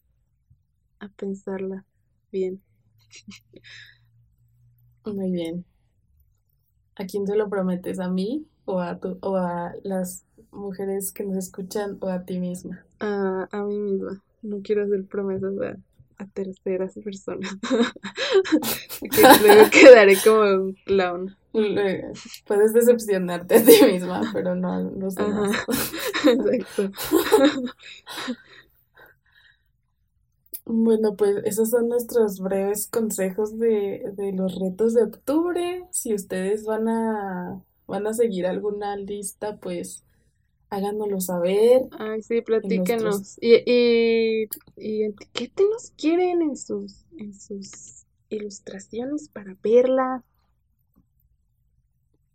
a, pensarla bien. Muy bien. ¿A quién se lo prometes? ¿A mí o a, tu, o a las mujeres que nos escuchan o a ti misma? A, a mí misma. No quiero hacer promesas a, a terceras personas. [LAUGHS] que [LAUGHS] luego quedaré como un clown. Puedes decepcionarte a ti misma, pero no no sé [LAUGHS] Exacto. Bueno, pues esos son nuestros breves consejos de, de los retos de octubre. Si ustedes van a, van a seguir alguna lista, pues háganoslo saber. Ay, sí, platíquenos. Y, y, y etiquétenos, quieren en sus, en sus ilustraciones para verla.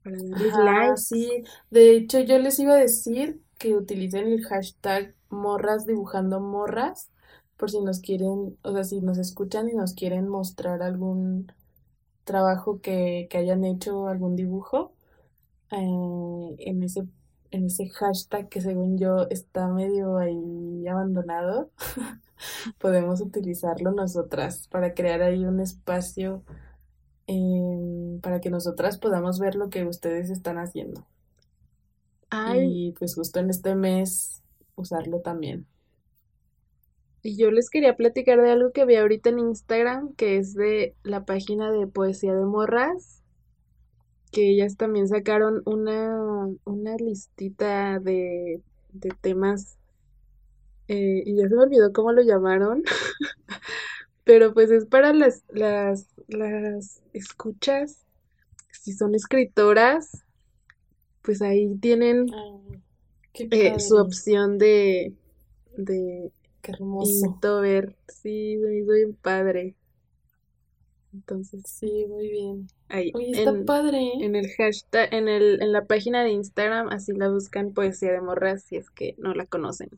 Para darles like. Sí, de hecho yo les iba a decir que utilicen el hashtag morras dibujando morras por si nos quieren, o sea, si nos escuchan y nos quieren mostrar algún trabajo que, que hayan hecho, algún dibujo, eh, en ese en ese hashtag que según yo está medio ahí abandonado, [LAUGHS] podemos utilizarlo nosotras para crear ahí un espacio em, para que nosotras podamos ver lo que ustedes están haciendo. Y pues justo en este mes usarlo también. Y yo les quería platicar de algo que vi ahorita en Instagram, que es de la página de Poesía de Morras que ellas también sacaron una, una listita de, de temas eh, y ya se me olvidó cómo lo llamaron, [LAUGHS] pero pues es para las, las, las escuchas, si son escritoras, pues ahí tienen eh, su opción de, de Qué hermoso. ver, sí, me hizo bien padre. Entonces. Sí, muy bien. Ahí. está padre. En el hashtag, en, el, en la página de Instagram, así la buscan Poesía de Morras si es que no la conocen.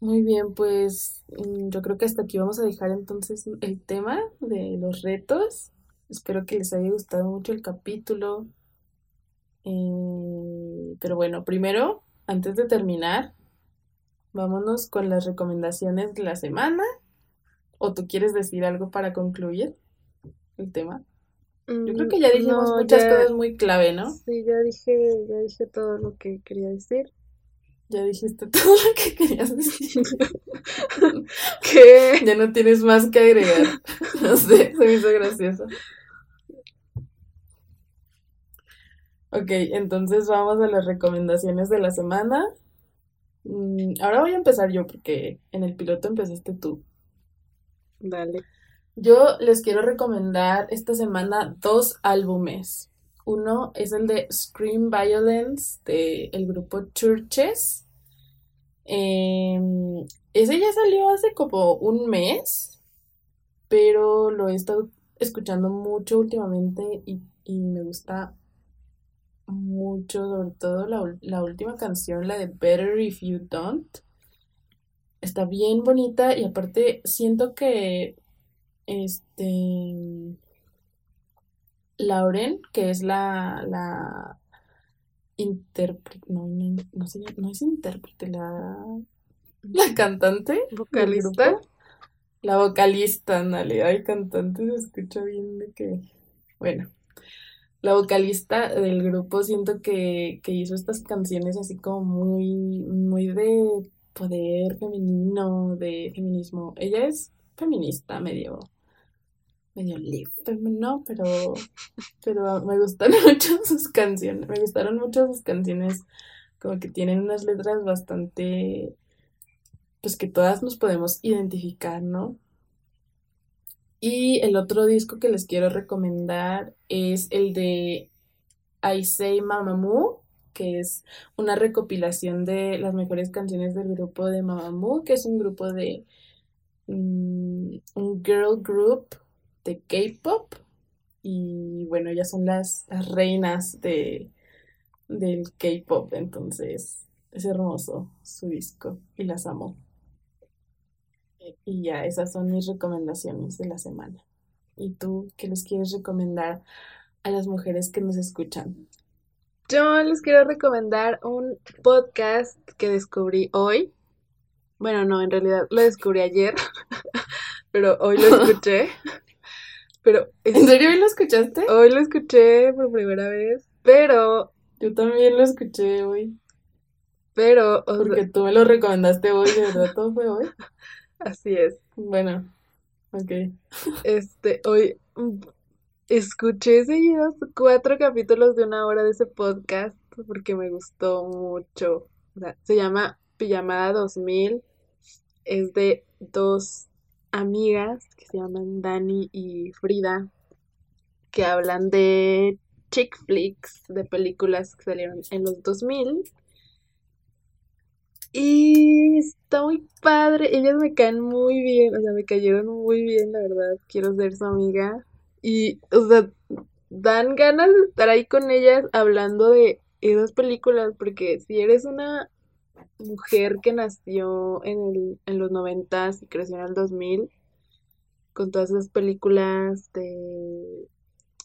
Muy bien, pues mm, yo creo que hasta aquí vamos a dejar entonces el tema de los retos. Espero que les haya gustado mucho el capítulo. Eh, pero bueno, primero, antes de terminar, vámonos con las recomendaciones de la semana. ¿O tú quieres decir algo para concluir el tema? Yo creo que ya mm, dijimos muchas cosas muy clave, ¿no? Sí, ya dije, ya dije todo lo que quería decir. Ya dijiste [LAUGHS] todo lo que querías decir. [LAUGHS] ¿Qué? Ya no tienes más que agregar. [LAUGHS] No sé, se me hizo gracioso. Ok, entonces vamos a las recomendaciones de la semana. Mm, ahora voy a empezar yo porque en el piloto empezaste tú. Dale. Yo les quiero recomendar esta semana dos álbumes. Uno es el de Scream Violence del el grupo Churches. Em, ese ya salió hace como un mes, pero lo he estado escuchando mucho últimamente y, y me gusta mucho, sobre todo la, la última canción, la de Better If You Don't. Está bien bonita y aparte siento que este Lauren, que es la, la intérprete, no, no, no, no es intérprete, la, la [LAUGHS] cantante. ¿Vocalista? La vocalista, ándale, hay cantante, se escucha bien de que, bueno, la vocalista del grupo siento que, que hizo estas canciones así como muy, muy de poder femenino, de feminismo. Ella es feminista, medio, medio libre, ¿no? Pero, pero me gustan [LAUGHS] mucho sus canciones, me gustaron mucho sus canciones, como que tienen unas letras bastante, pues que todas nos podemos identificar, ¿no? Y el otro disco que les quiero recomendar es el de I Say Mamamoo, que es una recopilación de las mejores canciones del grupo de Mamamoo, que es un grupo de mm, un girl group de K-pop. Y bueno, ellas son las, las reinas de, del K-pop, entonces es hermoso su disco y las amo. Y ya, esas son mis recomendaciones de la semana. ¿Y tú qué les quieres recomendar a las mujeres que nos escuchan? Yo les quiero recomendar un podcast que descubrí hoy. Bueno, no, en realidad lo descubrí ayer, [LAUGHS] pero hoy lo escuché. [LAUGHS] Pero ¿En serio hoy lo escuchaste? Hoy lo escuché por primera vez, pero... Yo también lo escuché hoy. Pero... Porque tú me lo recomendaste hoy, ¿de verdad todo fue hoy? [LAUGHS] Así es. Bueno, ok. Este, hoy mm, escuché seguidos cuatro capítulos de una hora de ese podcast porque me gustó mucho. O sea, se llama Pijamada 2000. Es de dos amigas que se llaman Dani y Frida que hablan de chick flicks, de películas que salieron en los 2000 y está muy padre. Ellas me caen muy bien. O sea, me cayeron muy bien, la verdad. Quiero ser su amiga. Y, o sea, dan ganas de estar ahí con ellas hablando de esas películas. Porque si eres una mujer que nació en, el, en los noventas y creció en el 2000, con todas esas películas de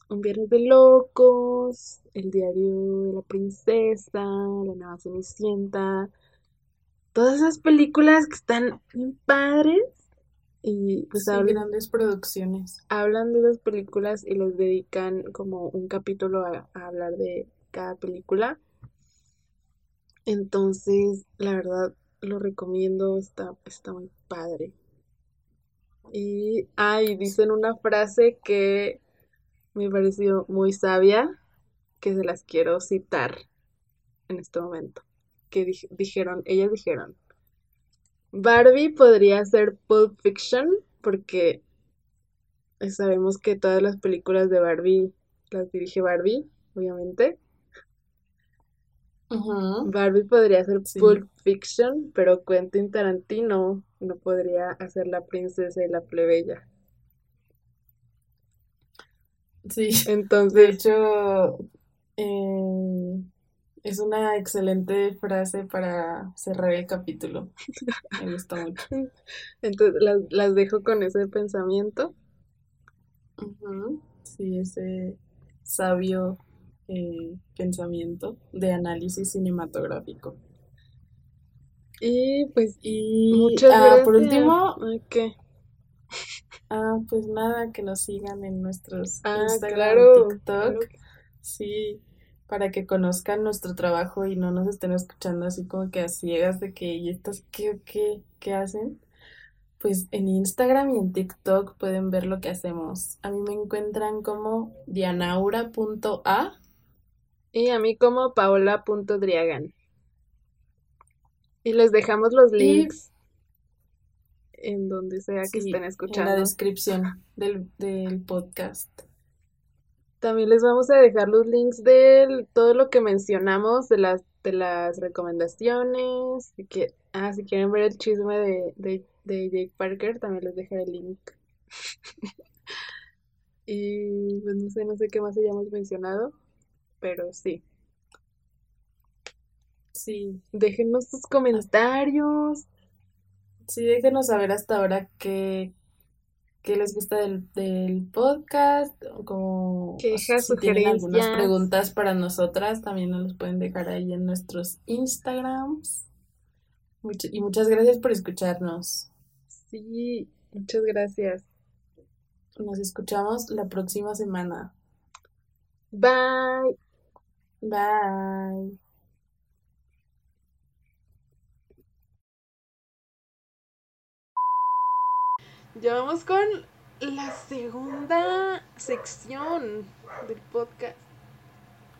Un Viernes de Locos, El Diario de la Princesa, La Nueva Cenicienta todas esas películas que están padres y pues hablan, grandes producciones. Hablan de esas películas y les dedican como un capítulo a, hablar de cada película. Entonces, la verdad, lo recomiendo, está, está muy padre. Y, ay, dicen una frase que me pareció muy sabia, que se las quiero citar en este momento que dijeron, ellas dijeron, Barbie podría ser Pulp Fiction porque sabemos que todas las películas de Barbie las dirige Barbie, obviamente. Barbie podría ser Pulp Fiction, pero Quentin Tarantino no podría hacer la princesa y la plebeya. Sí. Entonces. De hecho, eh, es una excelente frase para cerrar el capítulo. Me gusta mucho. [LAUGHS] Entonces las, dejo con ese pensamiento. Sí, ese sabio eh, pensamiento de análisis cinematográfico. Y pues, y muchas ah, por último, ¿qué? Ah, pues nada, que nos sigan en nuestros ah, Instagram, TikTok. Sí, para que conozcan nuestro trabajo y no nos estén escuchando así como que a ciegas de que, ¿y estas qué, qué, qué hacen? Pues en Instagram y en TikTok pueden ver lo que hacemos. A mí me encuentran como dianaura.a y a mí como paola.driagan. Y les dejamos los links en donde sea que estén escuchando. En la descripción del, del podcast. También les vamos a dejar los links de todo lo que mencionamos, de las, de las recomendaciones. Si, que, ah, si quieren ver el chisme de, de, de Jake Parker, también les dejaré el link. [LAUGHS] y pues no sé, no sé qué más hayamos mencionado, pero sí. Sí. Déjenos sus comentarios. Sí, déjenos saber hasta ahora qué, qué les gusta del, del podcast, como quejas, si tienen algunas preguntas para nosotras, también nos los pueden dejar ahí en nuestros Instagrams. y muchas gracias por escucharnos. Sí, muchas gracias. Nos escuchamos la próxima semana. Bye. Bye. Ya vamos con la segunda sección del podcast.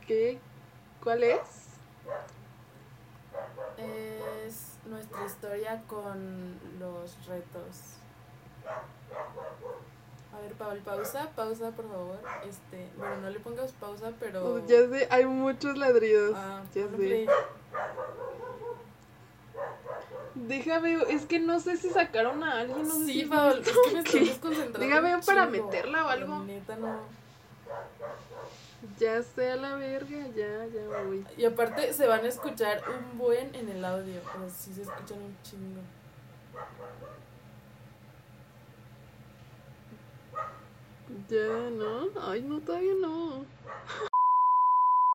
¿Qué? ¿Cuál es? Es nuestra historia con los retos. A ver, Paul, pausa, pausa, por favor. Este, bueno, no le pongas pausa, pero. ya sé, hay muchos ladridos. Ah, ya sé. Déjame, es que no sé si sacaron a alguien. No sí, sé Paul, es que me estoy [LAUGHS] desconcentrando. Déjame para meterla o algo. neta no. Ya sé a la verga, ya, ya voy. Y aparte se van a escuchar un buen en el audio. O sea, sí se escuchan un chingo. Ya, ¿no? Ay, no, todavía no.